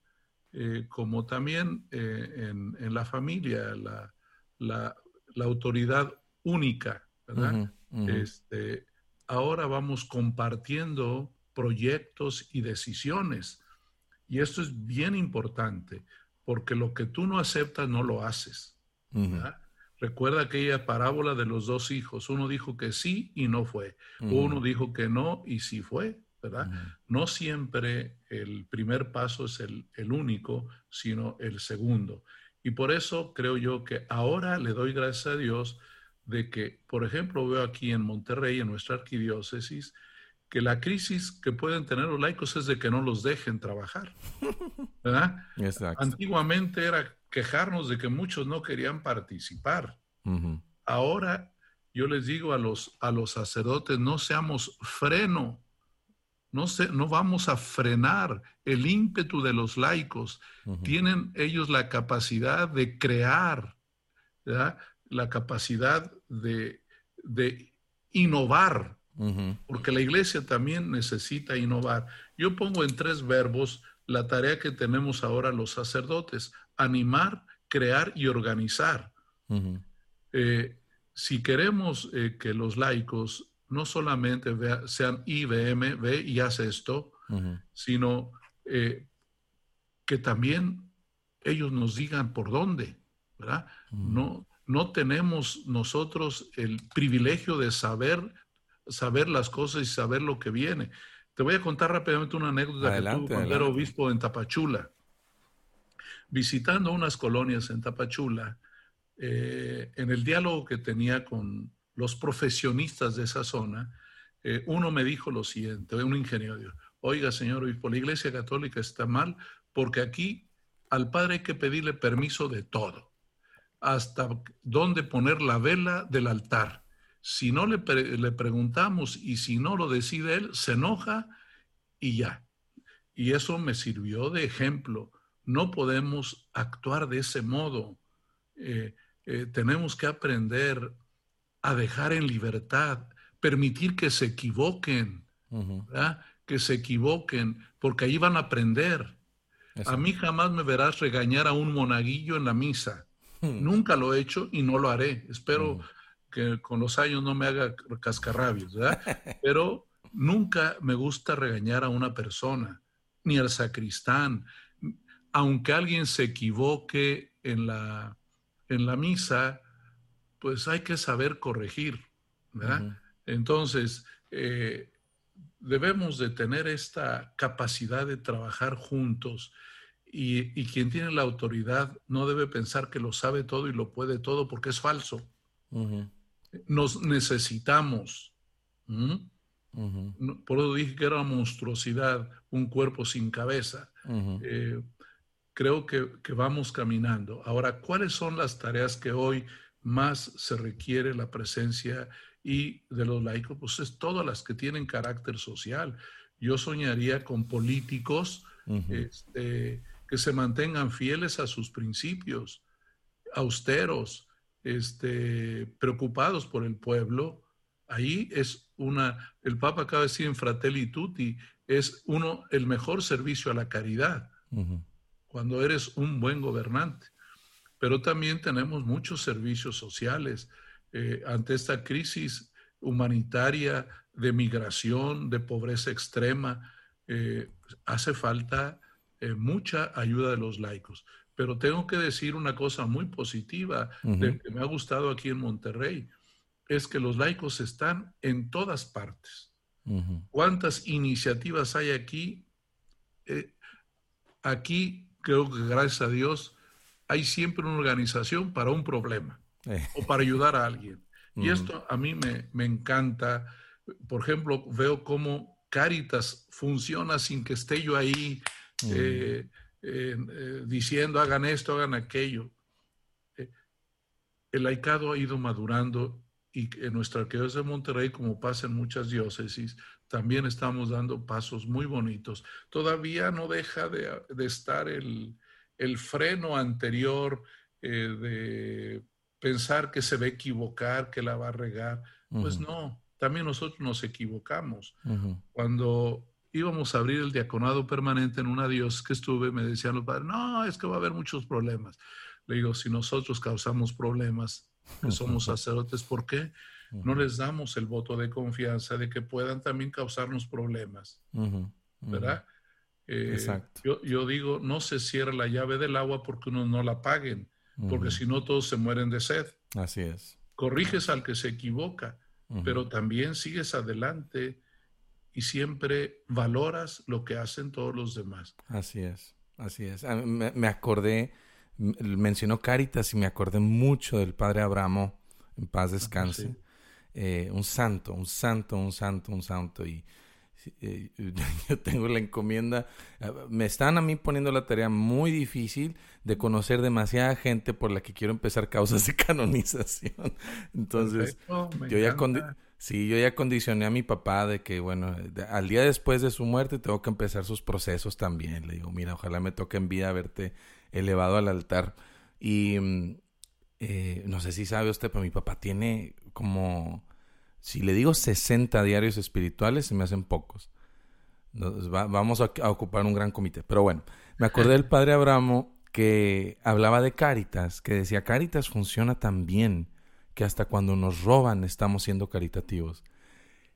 como también en, en, la familia, la, la, la autoridad única, ¿verdad? Este, ahora vamos compartiendo proyectos y decisiones. Y esto es bien importante, porque lo que tú no aceptas no lo haces. Recuerda aquella parábola de los dos hijos. Uno dijo que sí y no fue. Uno dijo que no y sí fue, ¿verdad? No siempre el primer paso es el, el, único, sino el segundo. Y por eso creo yo que ahora le doy gracias a Dios de que, por ejemplo, veo aquí en Monterrey, en nuestra arquidiócesis, que la crisis que pueden tener los laicos es de que no los dejen trabajar. ¿verdad? Antiguamente era quejarnos de que muchos no querían participar. Ahora yo les digo a los, a los sacerdotes, no seamos freno, no, se, no vamos a frenar el ímpetu de los laicos. Tienen ellos la capacidad de crear, la capacidad de, de innovar, porque la iglesia también necesita innovar. Yo pongo en tres verbos la tarea que tenemos ahora los sacerdotes, animar, crear y organizar. Eh, si queremos eh, que los laicos no solamente sean IBM, ve y hace esto, sino eh, que también ellos nos digan por dónde, ¿verdad? No, no tenemos nosotros el privilegio de saber, saber las cosas y saber lo que viene. Te voy a contar rápidamente una anécdota que tuve cuando era obispo en Tapachula. Visitando unas colonias en Tapachula, eh, en el diálogo que tenía con los profesionistas de esa zona, eh, uno me dijo lo siguiente, un ingeniero, oiga señor obispo, la iglesia católica está mal porque aquí al padre hay que pedirle permiso de todo, hasta dónde poner la vela del altar si no le, le preguntamos y si no lo decide él, se enoja y ya. Y eso me sirvió de ejemplo. No podemos actuar de ese modo. Eh, eh, tenemos que aprender a dejar en libertad, permitir que se equivoquen, que se equivoquen, porque ahí van a aprender. A mí jamás me verás regañar a un monaguillo en la misa. Hmm. Nunca lo he hecho y no lo haré. Espero que con los años no me haga cascarrabios, ¿verdad? Pero nunca me gusta regañar a una persona, ni al sacristán. Aunque alguien se equivoque en la, en la misa, pues hay que saber corregir, ¿verdad? Entonces, eh, debemos de tener esta capacidad de trabajar juntos y, y, quien tiene la autoridad no debe pensar que lo sabe todo y lo puede todo porque es falso nos necesitamos. Por eso dije que era una monstruosidad, un cuerpo sin cabeza. Eh, creo que, que, vamos caminando. Ahora, ¿cuáles son las tareas que hoy más se requiere la presencia y de los laicos? Pues es todas las que tienen carácter social. Yo soñaría con políticos este, que se mantengan fieles a sus principios, austeros, este, preocupados por el pueblo, ahí es una, el Papa acaba de decir en Fratelli Tutti, es uno, el mejor servicio a la caridad, cuando eres un buen gobernante. Pero también tenemos muchos servicios sociales eh, ante esta crisis humanitaria de migración, de pobreza extrema. Eh, hace falta eh, mucha ayuda de los laicos. Pero tengo que decir una cosa muy positiva que me ha gustado aquí en Monterrey, es que los laicos están en todas partes. ¿Cuántas iniciativas hay aquí? Aquí creo que gracias a Dios hay siempre una organización para un problema eh. o para ayudar a alguien. Y esto a mí me, me, encanta. Por ejemplo, veo cómo Caritas funciona sin que esté yo ahí. Eh, eh, diciendo hagan esto, hagan aquello. El laicado ha ido madurando y en nuestra arquidiócesis de Monterrey, como pasa en muchas diócesis, también estamos dando pasos muy bonitos. Todavía no deja de, estar el, freno anterior de pensar que se va a equivocar, que la va a regar. Pues no, también nosotros nos equivocamos. Cuando íbamos a abrir el diaconado permanente en una dios que estuve, me decían los padres, no, es que va a haber muchos problemas. Le digo, si nosotros causamos problemas, que somos sacerdotes, ¿por qué? no les damos el voto de confianza de que puedan también causarnos problemas, ¿verdad? Eh, Exacto. Yo, yo, digo, no se cierra la llave del agua porque uno no la paguen, porque si no todos se mueren de sed. Así es. Corriges al que se equivoca, pero también sigues adelante y siempre valoras lo que hacen todos los demás. Así es, así es. Ah, me, acordé, mencionó Caritas y me acordé mucho del padre Abramo, en paz descanse. Eh, un santo, un santo, un santo, un santo. Y eh, yo tengo la encomienda, ah, me están a mí poniendo la tarea muy difícil de conocer demasiada gente por la que quiero empezar causas de canonización. Entonces, yo ya sí, yo ya condicioné a mi papá de que, bueno, al día después de su muerte tengo que empezar sus procesos también. Le digo, mira, ojalá me toque en vida verte elevado al altar. Y mm, eh, no sé si sabe usted, pero mi papá tiene como si le digo 60 diarios espirituales, se me hacen pocos. vamos a, ocupar un gran comité. Pero bueno, me acordé del padre Abramo que hablaba de Caritas, que decía, Caritas funciona tan bien que hasta cuando nos roban estamos siendo caritativos.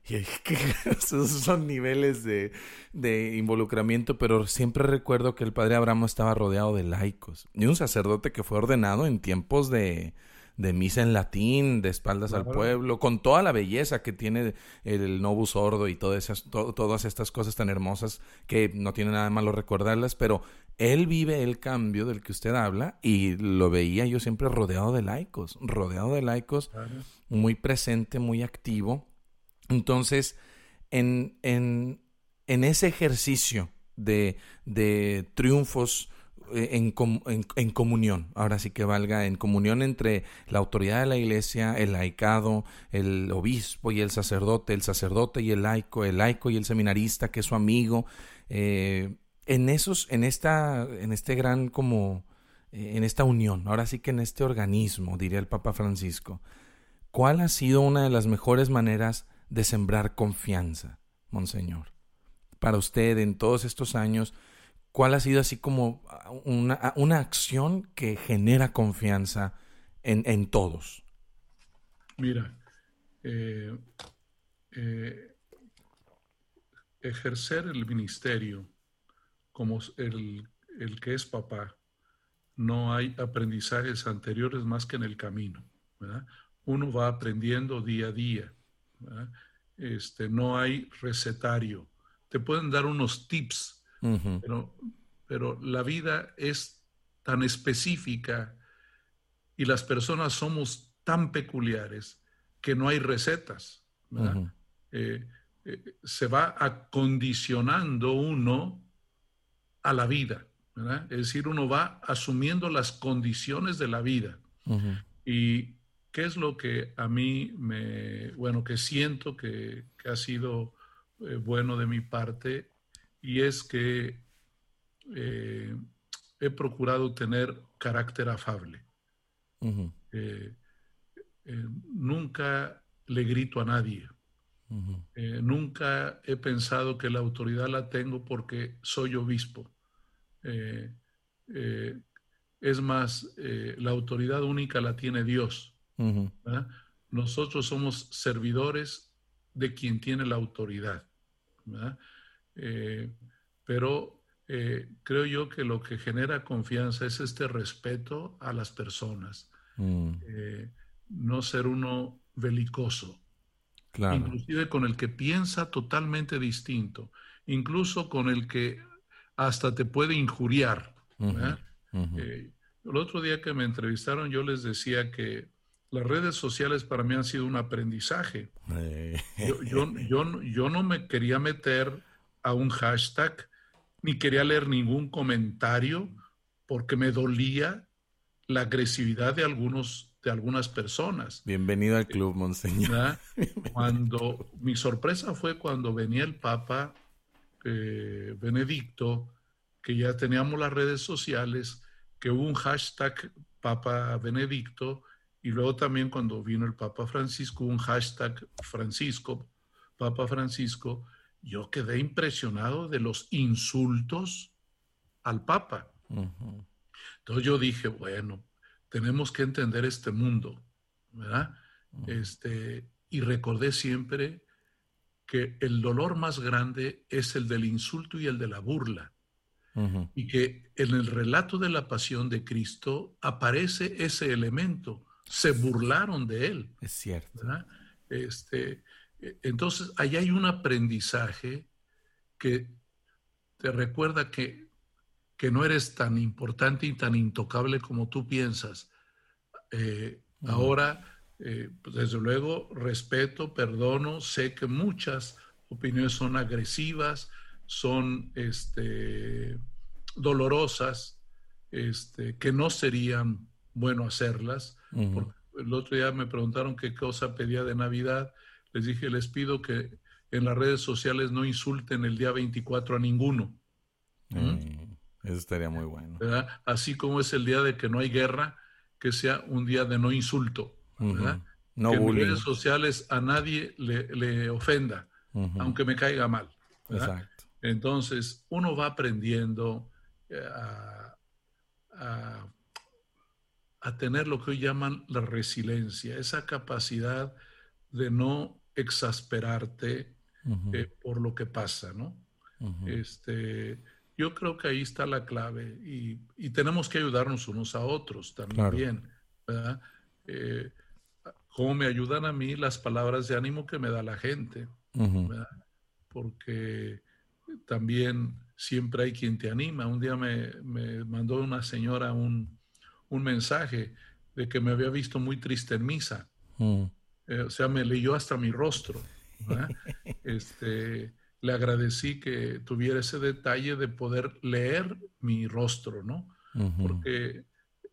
Y esos son niveles de, de, involucramiento, pero siempre recuerdo que el padre Abramo estaba rodeado de laicos y un sacerdote que fue ordenado en tiempos de, de misa en latín, de espaldas al pueblo, con toda la belleza que tiene el Novus Ordo y todas, esas, todas estas cosas tan hermosas que no tiene nada de malo recordarlas, pero él vive el cambio del que usted habla y lo veía yo siempre rodeado de laicos, rodeado de laicos, muy presente, muy activo. Entonces, en, en, en ese ejercicio de, de triunfos, en, en, comunión, ahora sí que valga, en comunión entre la autoridad de la iglesia, el laicado, el obispo y el sacerdote, el sacerdote y el laico, el laico y el seminarista que es su amigo, eh, en esos, en esta, en este gran como, eh, en esta unión, ahora sí que en este organismo, diría el Papa Francisco, ¿cuál ha sido una de las mejores maneras de sembrar confianza, Monseñor? Para usted en todos estos años, ¿Cuál ha sido así como una, una acción que genera confianza en, en todos? Mira, eh, eh, ejercer el ministerio como el, el, que es papá, no hay aprendizajes anteriores más que en el camino. Uno va aprendiendo día a día. Este, no hay recetario. Te pueden dar unos tips pero, pero la vida es tan específica y las personas somos tan peculiares que no hay recetas. Eh, eh, se va acondicionando uno a la vida. Es decir, uno va asumiendo las condiciones de la vida. Y qué es lo que a mí me, bueno, que siento que, ha sido eh, bueno de mi parte y es que eh, he procurado tener carácter afable. Eh, eh, nunca le grito a nadie. nunca he pensado que la autoridad la tengo porque soy obispo. es más, la autoridad única la tiene Dios. Nosotros somos servidores de quien tiene la autoridad. ¿verdad? Eh, pero eh, creo yo que lo que genera confianza es este respeto a las personas, mm. eh, no ser uno belicoso, inclusive con el que piensa totalmente distinto, incluso con el que hasta te puede injuriar. el otro día que me entrevistaron yo les decía que las redes sociales para mí han sido un aprendizaje. Yo, yo, yo, no me quería meter a un hashtag, ni quería leer ningún comentario porque me dolía la agresividad de algunos de algunas personas. Bienvenido al club, monseñor. Cuando mi sorpresa fue cuando venía el Papa eh, Benedicto, que ya teníamos las redes sociales, que hubo un hashtag Papa Benedicto, y luego también cuando vino el Papa Francisco, un hashtag Francisco, Papa Francisco, yo quedé impresionado de los insultos al Papa. Entonces yo dije, bueno, tenemos que entender este mundo, ¿verdad? este, y recordé siempre que el dolor más grande es el del insulto y el de la burla. Y que en el relato de la pasión de Cristo aparece ese elemento. Se burlaron de él. Es cierto. Este, entonces, ahí hay un aprendizaje que te recuerda que, que no eres tan importante y tan intocable como tú piensas. Eh, ahora eh, pues desde luego respeto, perdono, sé que muchas opiniones son agresivas, son este, dolorosas, este, que no serían bueno hacerlas. el otro día me preguntaron qué cosa pedía de Navidad. Les dije, les pido que en las redes sociales no insulten el día 24 a ninguno. Mm, eso estaría muy bueno. Así como es el día de que no hay guerra, que sea un día de no insulto. No que en redes sociales a nadie le, ofenda, aunque me caiga mal. Entonces, uno va aprendiendo eh, a, tener lo que hoy llaman la resiliencia, esa capacidad de no exasperarte eh, por lo que pasa, ¿no? este, yo creo que ahí está la clave y, tenemos que ayudarnos unos a otros también, ¿verdad? Eh, cómo me ayudan a mí las palabras de ánimo que me da la gente, porque también siempre hay quien te anima. Un día me, mandó una señora un, mensaje de que me había visto muy triste en misa. Eh, o sea, me leyó hasta mi rostro. este, le agradecí que tuviera ese detalle de poder leer mi rostro, ¿no? Porque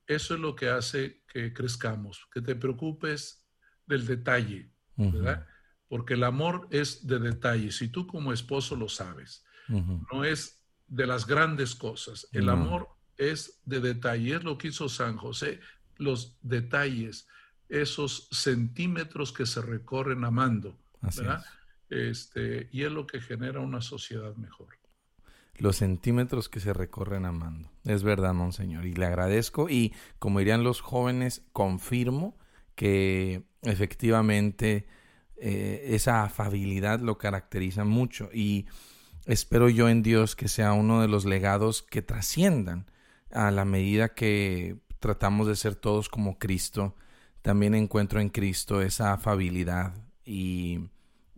eso es lo que hace que crezcamos, que te preocupes del detalle, ¿verdad? Porque el amor es de detalle, si tú como esposo lo sabes, no es de las grandes cosas, el amor es de detalle, es lo que hizo San José, los detalles, esos centímetros que se recorren amando, ¿verdad? Este, y es lo que genera una sociedad mejor. Los centímetros que se recorren amando. Es verdad, monseñor. Y le agradezco. Y como dirían los jóvenes, confirmo que efectivamente eh, esa afabilidad lo caracteriza mucho y espero yo en Dios que sea uno de los legados que trasciendan a la medida que tratamos de ser todos como Cristo, también encuentro en Cristo esa afabilidad y,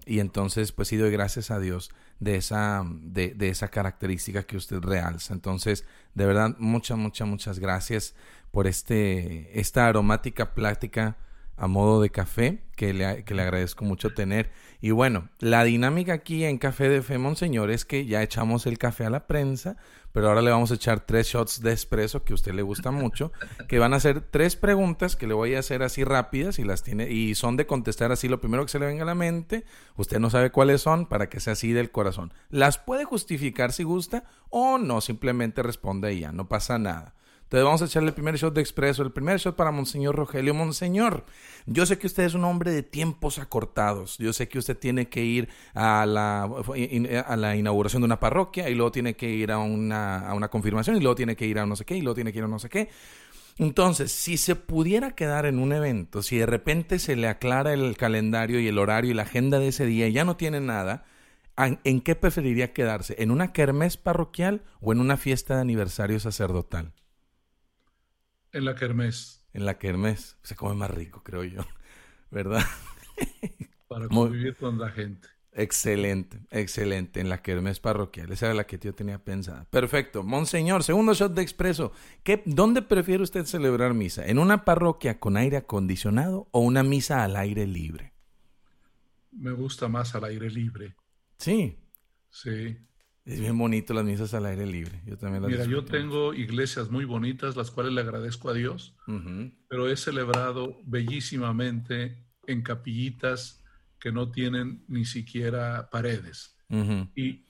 y entonces pues sí doy gracias a Dios de esa, de, de, esa característica que usted realza. Entonces, de verdad, muchas, muchas, muchas gracias por este, esta aromática plática a modo de café que le, que le agradezco mucho tener. Y bueno, la dinámica aquí en Café de Fe, Monseñor, es que ya echamos el café a la prensa, pero ahora le vamos a echar tres shots de espresso que a usted le gusta mucho, que van a ser tres preguntas que le voy a hacer así rápidas y las tiene, y son de contestar así lo primero que se le venga a la mente, usted no sabe cuáles son para que sea así del corazón. Las puede justificar si gusta o no, simplemente responde y ya, no pasa nada. Entonces vamos a echarle el primer shot de expreso. El primer shot para Monseñor Rogelio. Monseñor, yo sé que usted es un hombre de tiempos acortados. Yo sé que usted tiene que ir a la, a la inauguración de una parroquia y luego tiene que ir a una, a una confirmación y luego tiene que ir a no sé qué y luego tiene que ir a no sé qué. Entonces, si se pudiera quedar en un evento, si de repente se le aclara el calendario y el horario y la agenda de ese día y ya no tiene nada, ¿en qué preferiría quedarse? ¿En una kermés parroquial o en una fiesta de aniversario sacerdotal? En la kermés. En la kermés. Se come más rico, creo yo. ¿Verdad? Para convivir con la gente. Excelente, excelente. En la kermés parroquial. Esa era la que yo tenía pensada. Perfecto. Monseñor, segundo shot de expreso. ¿Qué, ¿Dónde prefiere usted celebrar misa? ¿En una parroquia con aire acondicionado o una misa al aire libre? Me gusta más al aire libre. Sí. Sí. Es bien bonito las misas al aire libre. Yo también las Mira, yo tengo iglesias muy bonitas, las cuales le agradezco a Dios, pero he celebrado bellísimamente en capillitas que no tienen ni siquiera paredes. Y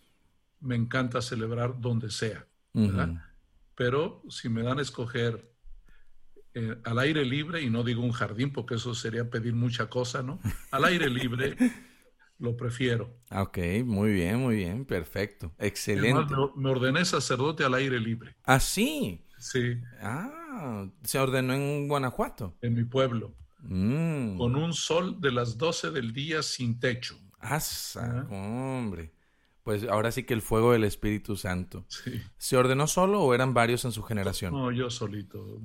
me encanta celebrar donde sea, Pero si me dan a escoger eh, al aire libre, y no digo un jardín porque eso sería pedir mucha cosa, ¿no? Al aire libre. lo prefiero. Ok, muy bien, muy bien, perfecto, excelente. me ordené sacerdote al aire libre. ¿Ah, sí? Sí. Ah, se ordenó en Guanajuato. En mi pueblo. mm. con un sol de las 12 del día sin techo. ¡Asa! Hombre. Pues ahora sí que el fuego del Espíritu Santo. ¿Se ordenó solo o eran varios en su generación? No, yo solito.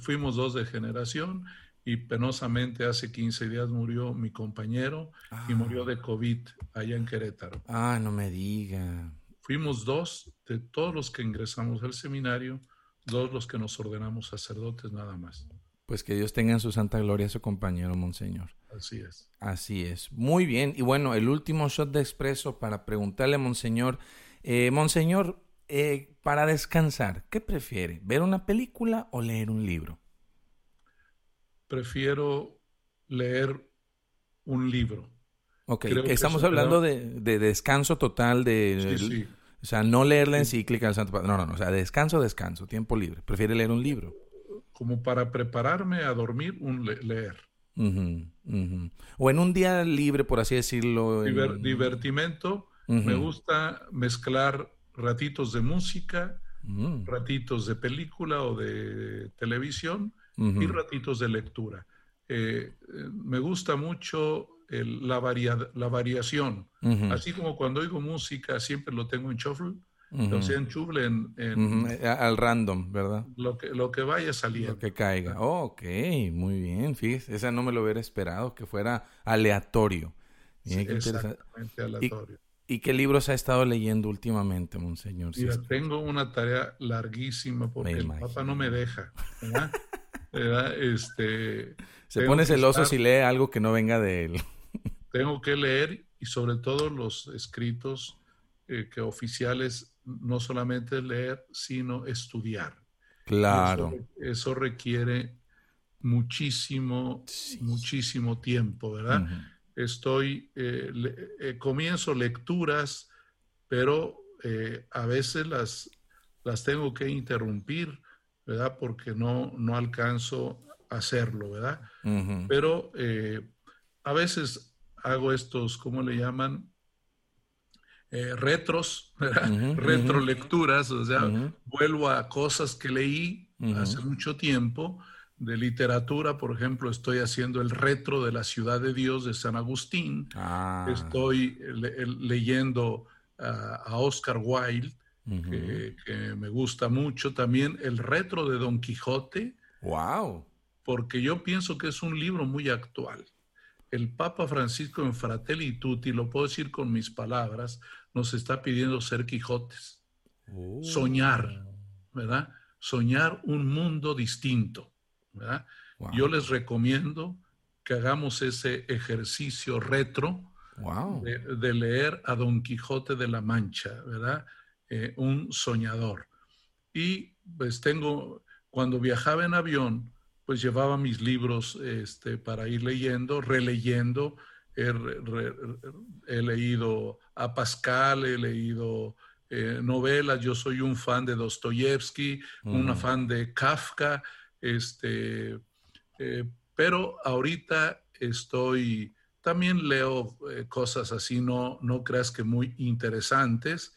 fuimos dos de generación y penosamente hace 15 días murió mi compañero y ah. murió de COVID allá en Querétaro. Ah, no me diga. Fuimos dos de todos los que ingresamos al seminario, dos los que nos ordenamos sacerdotes nada más. Pues que Dios tenga en su santa gloria a su compañero, Monseñor. Así es. Así es. Muy bien. Y bueno, el último shot de expreso para preguntarle Monseñor. Eh, Monseñor, eh, para descansar, ¿qué prefiere? ¿Ver una película o leer un libro? Prefiero leer un libro. Ok, estamos hablando de, descanso total, de, sí, sí. o sea, no leer la encíclica del Santo Padre. No, no, no, o sea, descanso, descanso, tiempo libre. Prefiere leer un libro. Como para prepararme a dormir, un leer. O en un día libre, por así decirlo. Divertimento. Me gusta mezclar ratitos de música, mm. ratitos de película o de televisión y ratitos de lectura. Eh, eh, me gusta mucho la, la variación. Así como cuando oigo música siempre lo tengo en shuffle, o sea, en shuffle, en, eh, al random, ¿verdad? Lo que, lo que vaya saliendo. Lo que caiga. ok, muy bien. Fíjese, esa no me lo hubiera esperado, que fuera aleatorio. exactamente aleatorio. ¿Y, qué libros ha estado leyendo últimamente, Monseñor? Mira, tengo una tarea larguísima porque el papá no me deja. ¿verdad? Este, Se pone celoso si lee algo que no venga de él tengo que leer y sobre todo los escritos eh, que oficiales no solamente leer, sino estudiar. Claro. Eso, requiere muchísimo, muchísimo tiempo, ¿verdad? Estoy, eh, eh, comienzo lecturas, pero a veces las, las tengo que interrumpir, ¿verdad? Porque no, no alcanzo a hacerlo, ¿verdad? Pero a veces hago estos, ¿cómo le llaman? Eh, retros, retrolecturas, o sea, vuelvo a cosas que leí hace mucho tiempo. De literatura, por ejemplo, estoy haciendo el retro de la ciudad de Dios de San Agustín. Ah. Estoy leyendo a Oscar Wilde, que, que, me gusta mucho. También el retro de Don Quijote. ¡Wow! Porque yo pienso que es un libro muy actual el Papa Francisco en Fratelli Tutti, lo puedo decir con mis palabras, nos está pidiendo ser Quijotes. Oh. Soñar, ¿verdad? Soñar un mundo distinto, ¿verdad? Yo les recomiendo que hagamos ese ejercicio retro de, leer a Don Quijote de la Mancha, ¿verdad? Eh, un soñador. Y pues tengo, cuando viajaba en avión, pues llevaba mis libros este, para ir leyendo, releyendo. He, leído a Pascal, he leído eh, novelas. Yo soy un fan de Dostoyevsky, un fan de Kafka. Este, eh, pero ahorita estoy, también leo eh, cosas así, no, no creas que muy interesantes,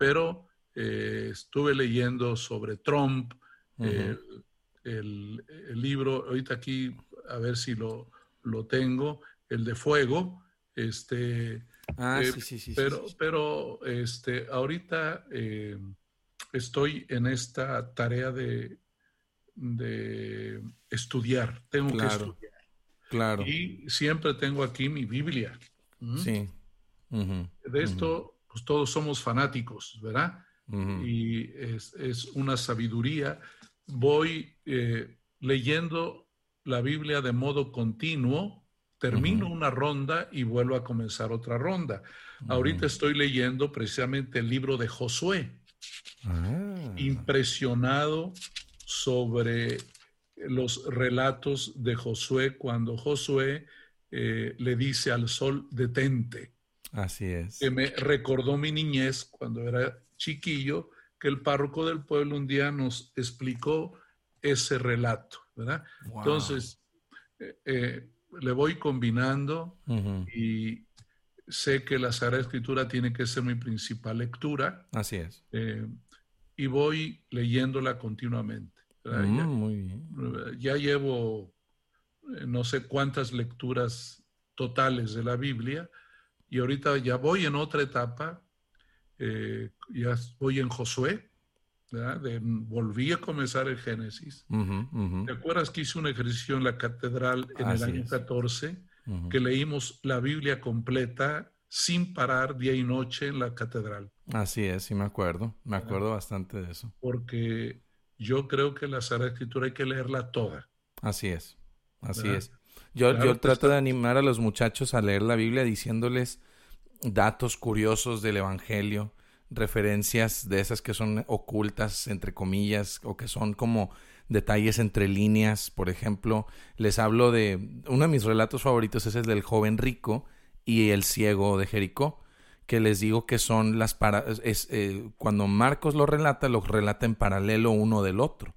pero estuve leyendo sobre Trump, el, libro, ahorita aquí, a ver si lo, lo tengo, el de Fuego, este... Ah, eh, sí, sí, sí. Pero, pero este, ahorita eh, estoy en esta tarea de, de estudiar, tengo que estudiar. Claro. Y siempre tengo aquí mi Biblia. Sí. De esto, pues todos somos fanáticos, ¿verdad? Y es, es, una sabiduría voy eh, leyendo la Biblia de modo continuo, termino una ronda y vuelvo a comenzar otra ronda. Ahorita estoy leyendo precisamente el libro de Josué, ah. impresionado sobre los relatos de Josué cuando Josué eh, le dice al sol, detente. Así es. Que me recordó mi niñez cuando era chiquillo que el párroco del pueblo un día nos explicó ese relato, ¿verdad? Entonces, eh, eh, le voy combinando y sé que la Sagrada Escritura tiene que ser mi principal lectura. Así es. Eh, y voy leyéndola continuamente. Mm, ya, muy bien. Ya llevo no sé cuántas lecturas totales de la Biblia y ahorita ya voy en otra etapa, eh, ya voy en Josué, volví a comenzar el Génesis. ¿Te acuerdas que hice un ejercicio en la catedral en el año 14? Que leímos la Biblia completa sin parar día y noche en la catedral. Así es, sí me acuerdo, me acuerdo bastante de eso. Porque yo creo que la Sagrada Escritura hay que leerla toda. Así es, así es. Yo, yo trato de animar a los muchachos a leer la Biblia diciéndoles datos curiosos del Evangelio, referencias de esas que son ocultas, entre comillas, o que son como detalles entre líneas. Por ejemplo, les hablo de uno de mis relatos favoritos es el del joven rico y el ciego de Jericó, que les digo que son las para es, eh, cuando Marcos lo relata, lo relata en paralelo uno del otro.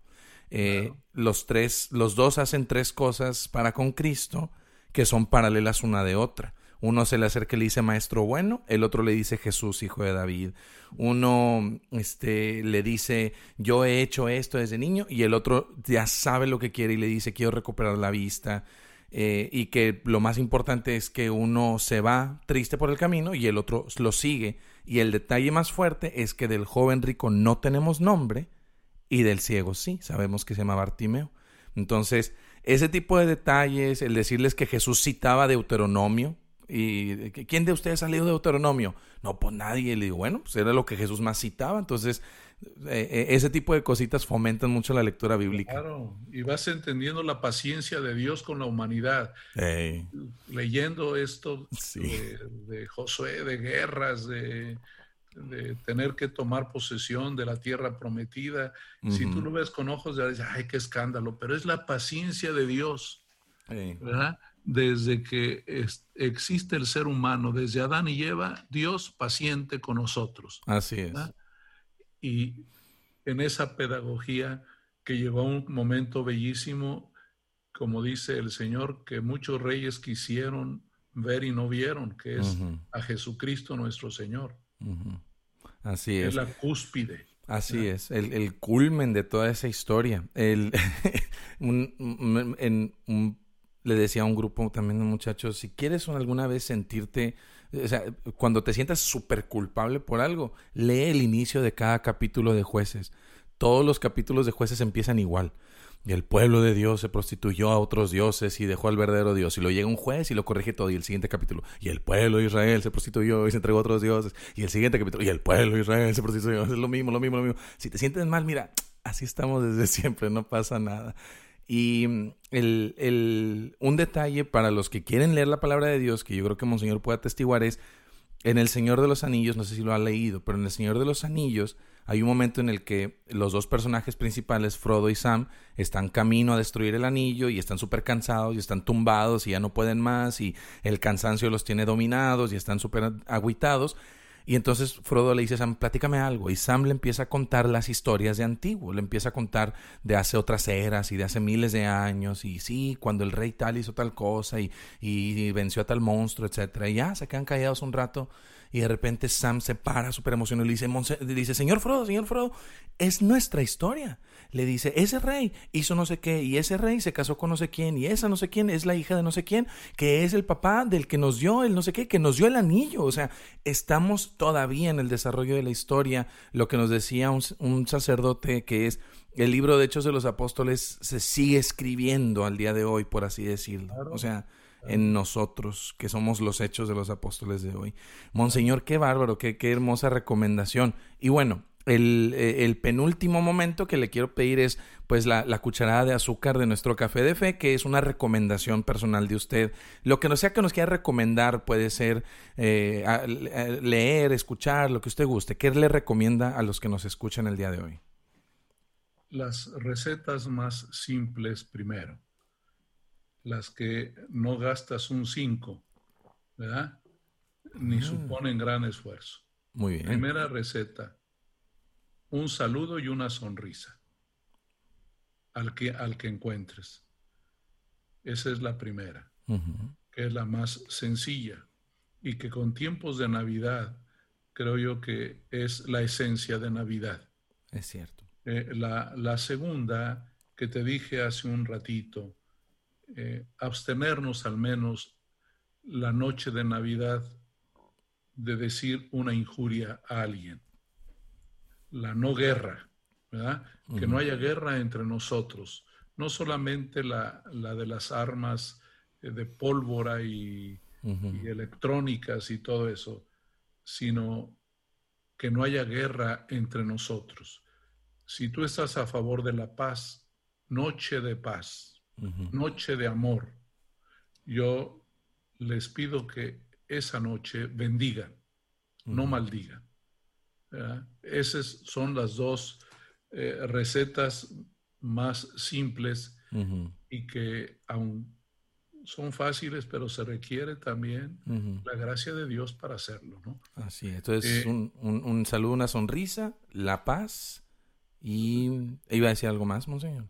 Eh, los tres, los dos hacen tres cosas para con Cristo que son paralelas una de otra. Uno se le acerca y le dice maestro bueno, el otro le dice Jesús, hijo de David. Uno este, le dice yo he hecho esto desde niño y el otro ya sabe lo que quiere y le dice quiero recuperar la vista. Eh, y que lo más importante es que uno se va triste por el camino y el otro lo sigue. Y el detalle más fuerte es que del joven rico no tenemos nombre y del ciego sí, sabemos que se llama Bartimeo. Entonces, ese tipo de detalles, el decirles que Jesús citaba Deuteronomio, ¿Y quién de ustedes ha leído Deuteronomio? No, pues nadie. Le digo, bueno, pues era lo que Jesús más citaba. Entonces, eh, eh, ese tipo de cositas fomentan mucho la lectura bíblica. Claro, y vas entendiendo la paciencia de Dios con la humanidad. Leyendo esto de, Josué, de guerras, de, tener que tomar posesión de la tierra prometida. Si tú lo ves con ojos de, ay, qué escándalo, pero es la paciencia de Dios. ¿verdad? desde que existe el ser humano, desde Adán y Eva, Dios paciente con nosotros. Así es. Y en esa pedagogía que llegó a un momento bellísimo, como dice el Señor, que muchos reyes quisieron ver y no vieron, que es a Jesucristo nuestro Señor. Así es. Es la cúspide. Así es, el, el, culmen de toda esa historia. El, en un le decía a un grupo también de muchachos, si quieres alguna vez sentirte, o sea, cuando te sientas súper culpable por algo, lee el inicio de cada capítulo de jueces. Todos los capítulos de jueces empiezan igual. Y el pueblo de Dios se prostituyó a otros dioses y dejó al verdadero Dios. Y lo llega un juez y lo corrige todo. Y el siguiente capítulo. Y el pueblo de Israel se prostituyó y se entregó a otros dioses. Y el siguiente capítulo. Y el pueblo de Israel se prostituyó. Es lo mismo, lo mismo, lo mismo. Si te sientes mal, mira, así estamos desde siempre. No pasa nada. Y mm, el, el, un detalle para los que quieren leer la palabra de Dios, que yo creo que Monseñor puede atestiguar, es en El Señor de los Anillos, no sé si lo ha leído, pero en El Señor de los Anillos hay un momento en el que los dos personajes principales, Frodo y Sam, están camino a destruir el anillo y están súper cansados y están tumbados y ya no pueden más y el cansancio los tiene dominados y están súper aguitados. Y entonces Frodo le dice a Sam, platícame algo. Y Sam le empieza a contar las historias de antiguo, le empieza a contar de hace otras eras y de hace miles de años. Y sí, cuando el rey tal hizo tal cosa y, y, venció a tal monstruo, etcétera. Y ya se quedan callados un rato. Y de repente Sam se para súper emocionado y le dice, le dice, señor Frodo, señor Frodo, es nuestra historia le dice, ese rey hizo no sé qué, y ese rey se casó con no sé quién, y esa no sé quién es la hija de no sé quién, que es el papá del que nos dio el no sé qué, que nos dio el anillo. O sea, estamos todavía en el desarrollo de la historia, lo que nos decía un, sacerdote que es el libro de Hechos de los Apóstoles se sigue escribiendo al día de hoy, por así decirlo. O sea, en nosotros, que somos los hechos de los apóstoles de hoy. Monseñor, qué bárbaro, qué, qué hermosa recomendación. Y bueno, eh, el, penúltimo momento que le quiero pedir es pues la, cucharada de azúcar de nuestro café de fe, que es una recomendación personal de usted. Lo que no sea que nos quiera recomendar puede ser eh, leer, escuchar, lo que usted guste. ¿Qué le recomienda a los que nos escuchan el día de hoy? Las recetas más simples primero. Las que no gastas un 5, ¿verdad? Ni ah. suponen gran esfuerzo. Muy bien. Primera receta un saludo y una sonrisa al que, al que encuentres. Esa es la primera, que es la más sencilla y que con tiempos de Navidad creo yo que es la esencia de Navidad. Es cierto. Eh, la, la, segunda que te dije hace un ratito, eh, abstenernos al menos la noche de Navidad de decir una injuria a alguien. La no guerra, ¿verdad? Que no haya guerra entre nosotros. No solamente la, de las armas eh, de pólvora y, y electrónicas y todo eso, sino que no haya guerra entre nosotros. Si tú estás a favor de la paz, noche de paz, noche de amor, yo les pido que esa noche bendigan, no maldigan. Esas son las dos eh, recetas más simples y que aún son fáciles, pero se requiere también la gracia de Dios para hacerlo, ¿no? Así, entonces eh, un, un, saludo, una sonrisa, la paz y iba a decir algo más, monseñor.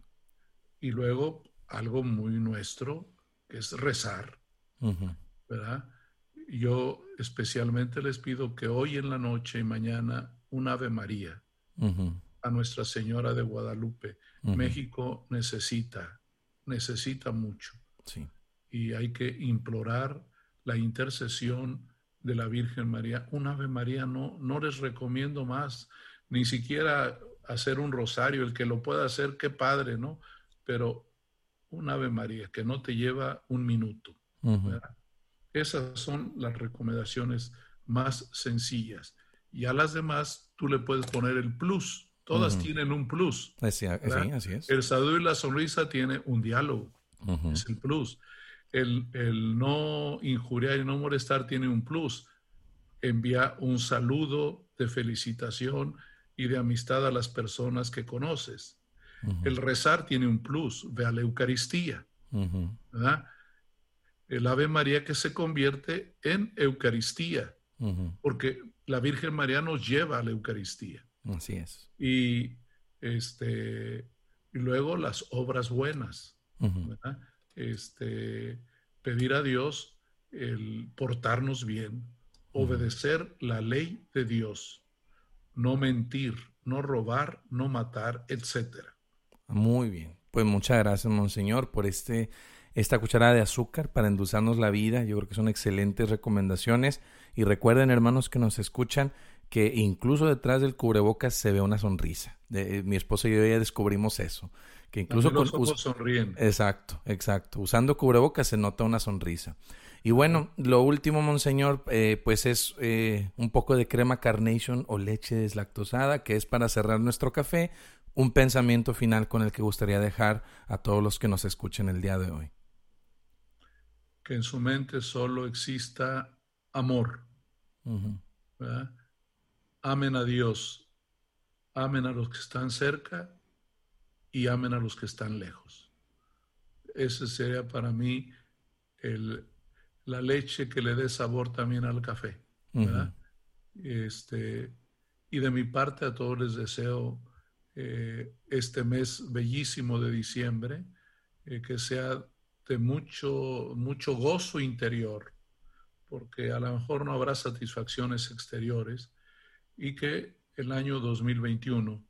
Y luego algo muy nuestro, que es rezar, ¿verdad? Yo especialmente les pido que hoy en la noche y mañana un Ave María a Nuestra Señora de Guadalupe. México necesita, necesita mucho. Sí y hay que implorar la intercesión de la Virgen María. Un Ave María no, no les recomiendo más, ni siquiera hacer un rosario, el que lo pueda hacer, qué padre, ¿no? Pero un Ave María que no te lleva un minuto. Esas son las recomendaciones más sencillas. Y a las demás tú le puedes poner el plus. Todas tienen un plus. Sí, así es. El saludo y la sonrisa tiene un diálogo. Es el plus el, no injuriar y no molestar tiene un plus. Envía un saludo de felicitación y de amistad a las personas que conoces. El rezar tiene un plus. Ve a la Eucaristía. El Ave María que se convierte en Eucaristía. Porque la Virgen María nos lleva a la Eucaristía. Así es. Y, este, y luego las obras buenas este, pedir a Dios el portarnos bien, obedecer la ley de Dios, no mentir, no robar, no matar, etcétera. Muy bien. Pues muchas gracias, Monseñor, por este, esta cucharada de azúcar para endulzarnos la vida. Yo creo que son excelentes recomendaciones. Y recuerden, hermanos que nos escuchan, que incluso detrás del cubrebocas se ve una sonrisa. De, mi esposa y yo ya descubrimos eso. Que incluso los ojos sonríen. Exacto, exacto. Usando cubrebocas se nota una sonrisa. Y bueno, lo último, monseñor, eh, pues es eh, un poco de crema carnation o leche deslactosada, que es para cerrar nuestro café. Un pensamiento final con el que gustaría dejar a todos los que nos escuchen el día de hoy. Que en su mente solo exista amor. amen a Dios, amen a los que están cerca y amen a los que están lejos. Ese sería para mí el, la leche que le dé sabor también al café. este, y de mi parte a todos les deseo eh, este mes bellísimo de diciembre, eh, que sea de mucho, mucho gozo interior, porque a lo mejor no habrá satisfacciones exteriores, y que el año 2021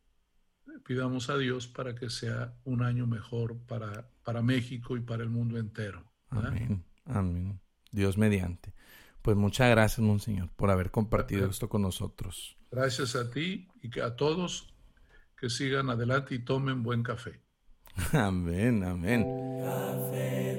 pidamos a Dios para que sea un año mejor para, para México y para el mundo entero. Amén, amén. Dios mediante. Pues muchas gracias, Monseñor, por haber compartido esto con nosotros. Gracias a ti y que a todos que sigan adelante y tomen buen café. Amén, amén. Café.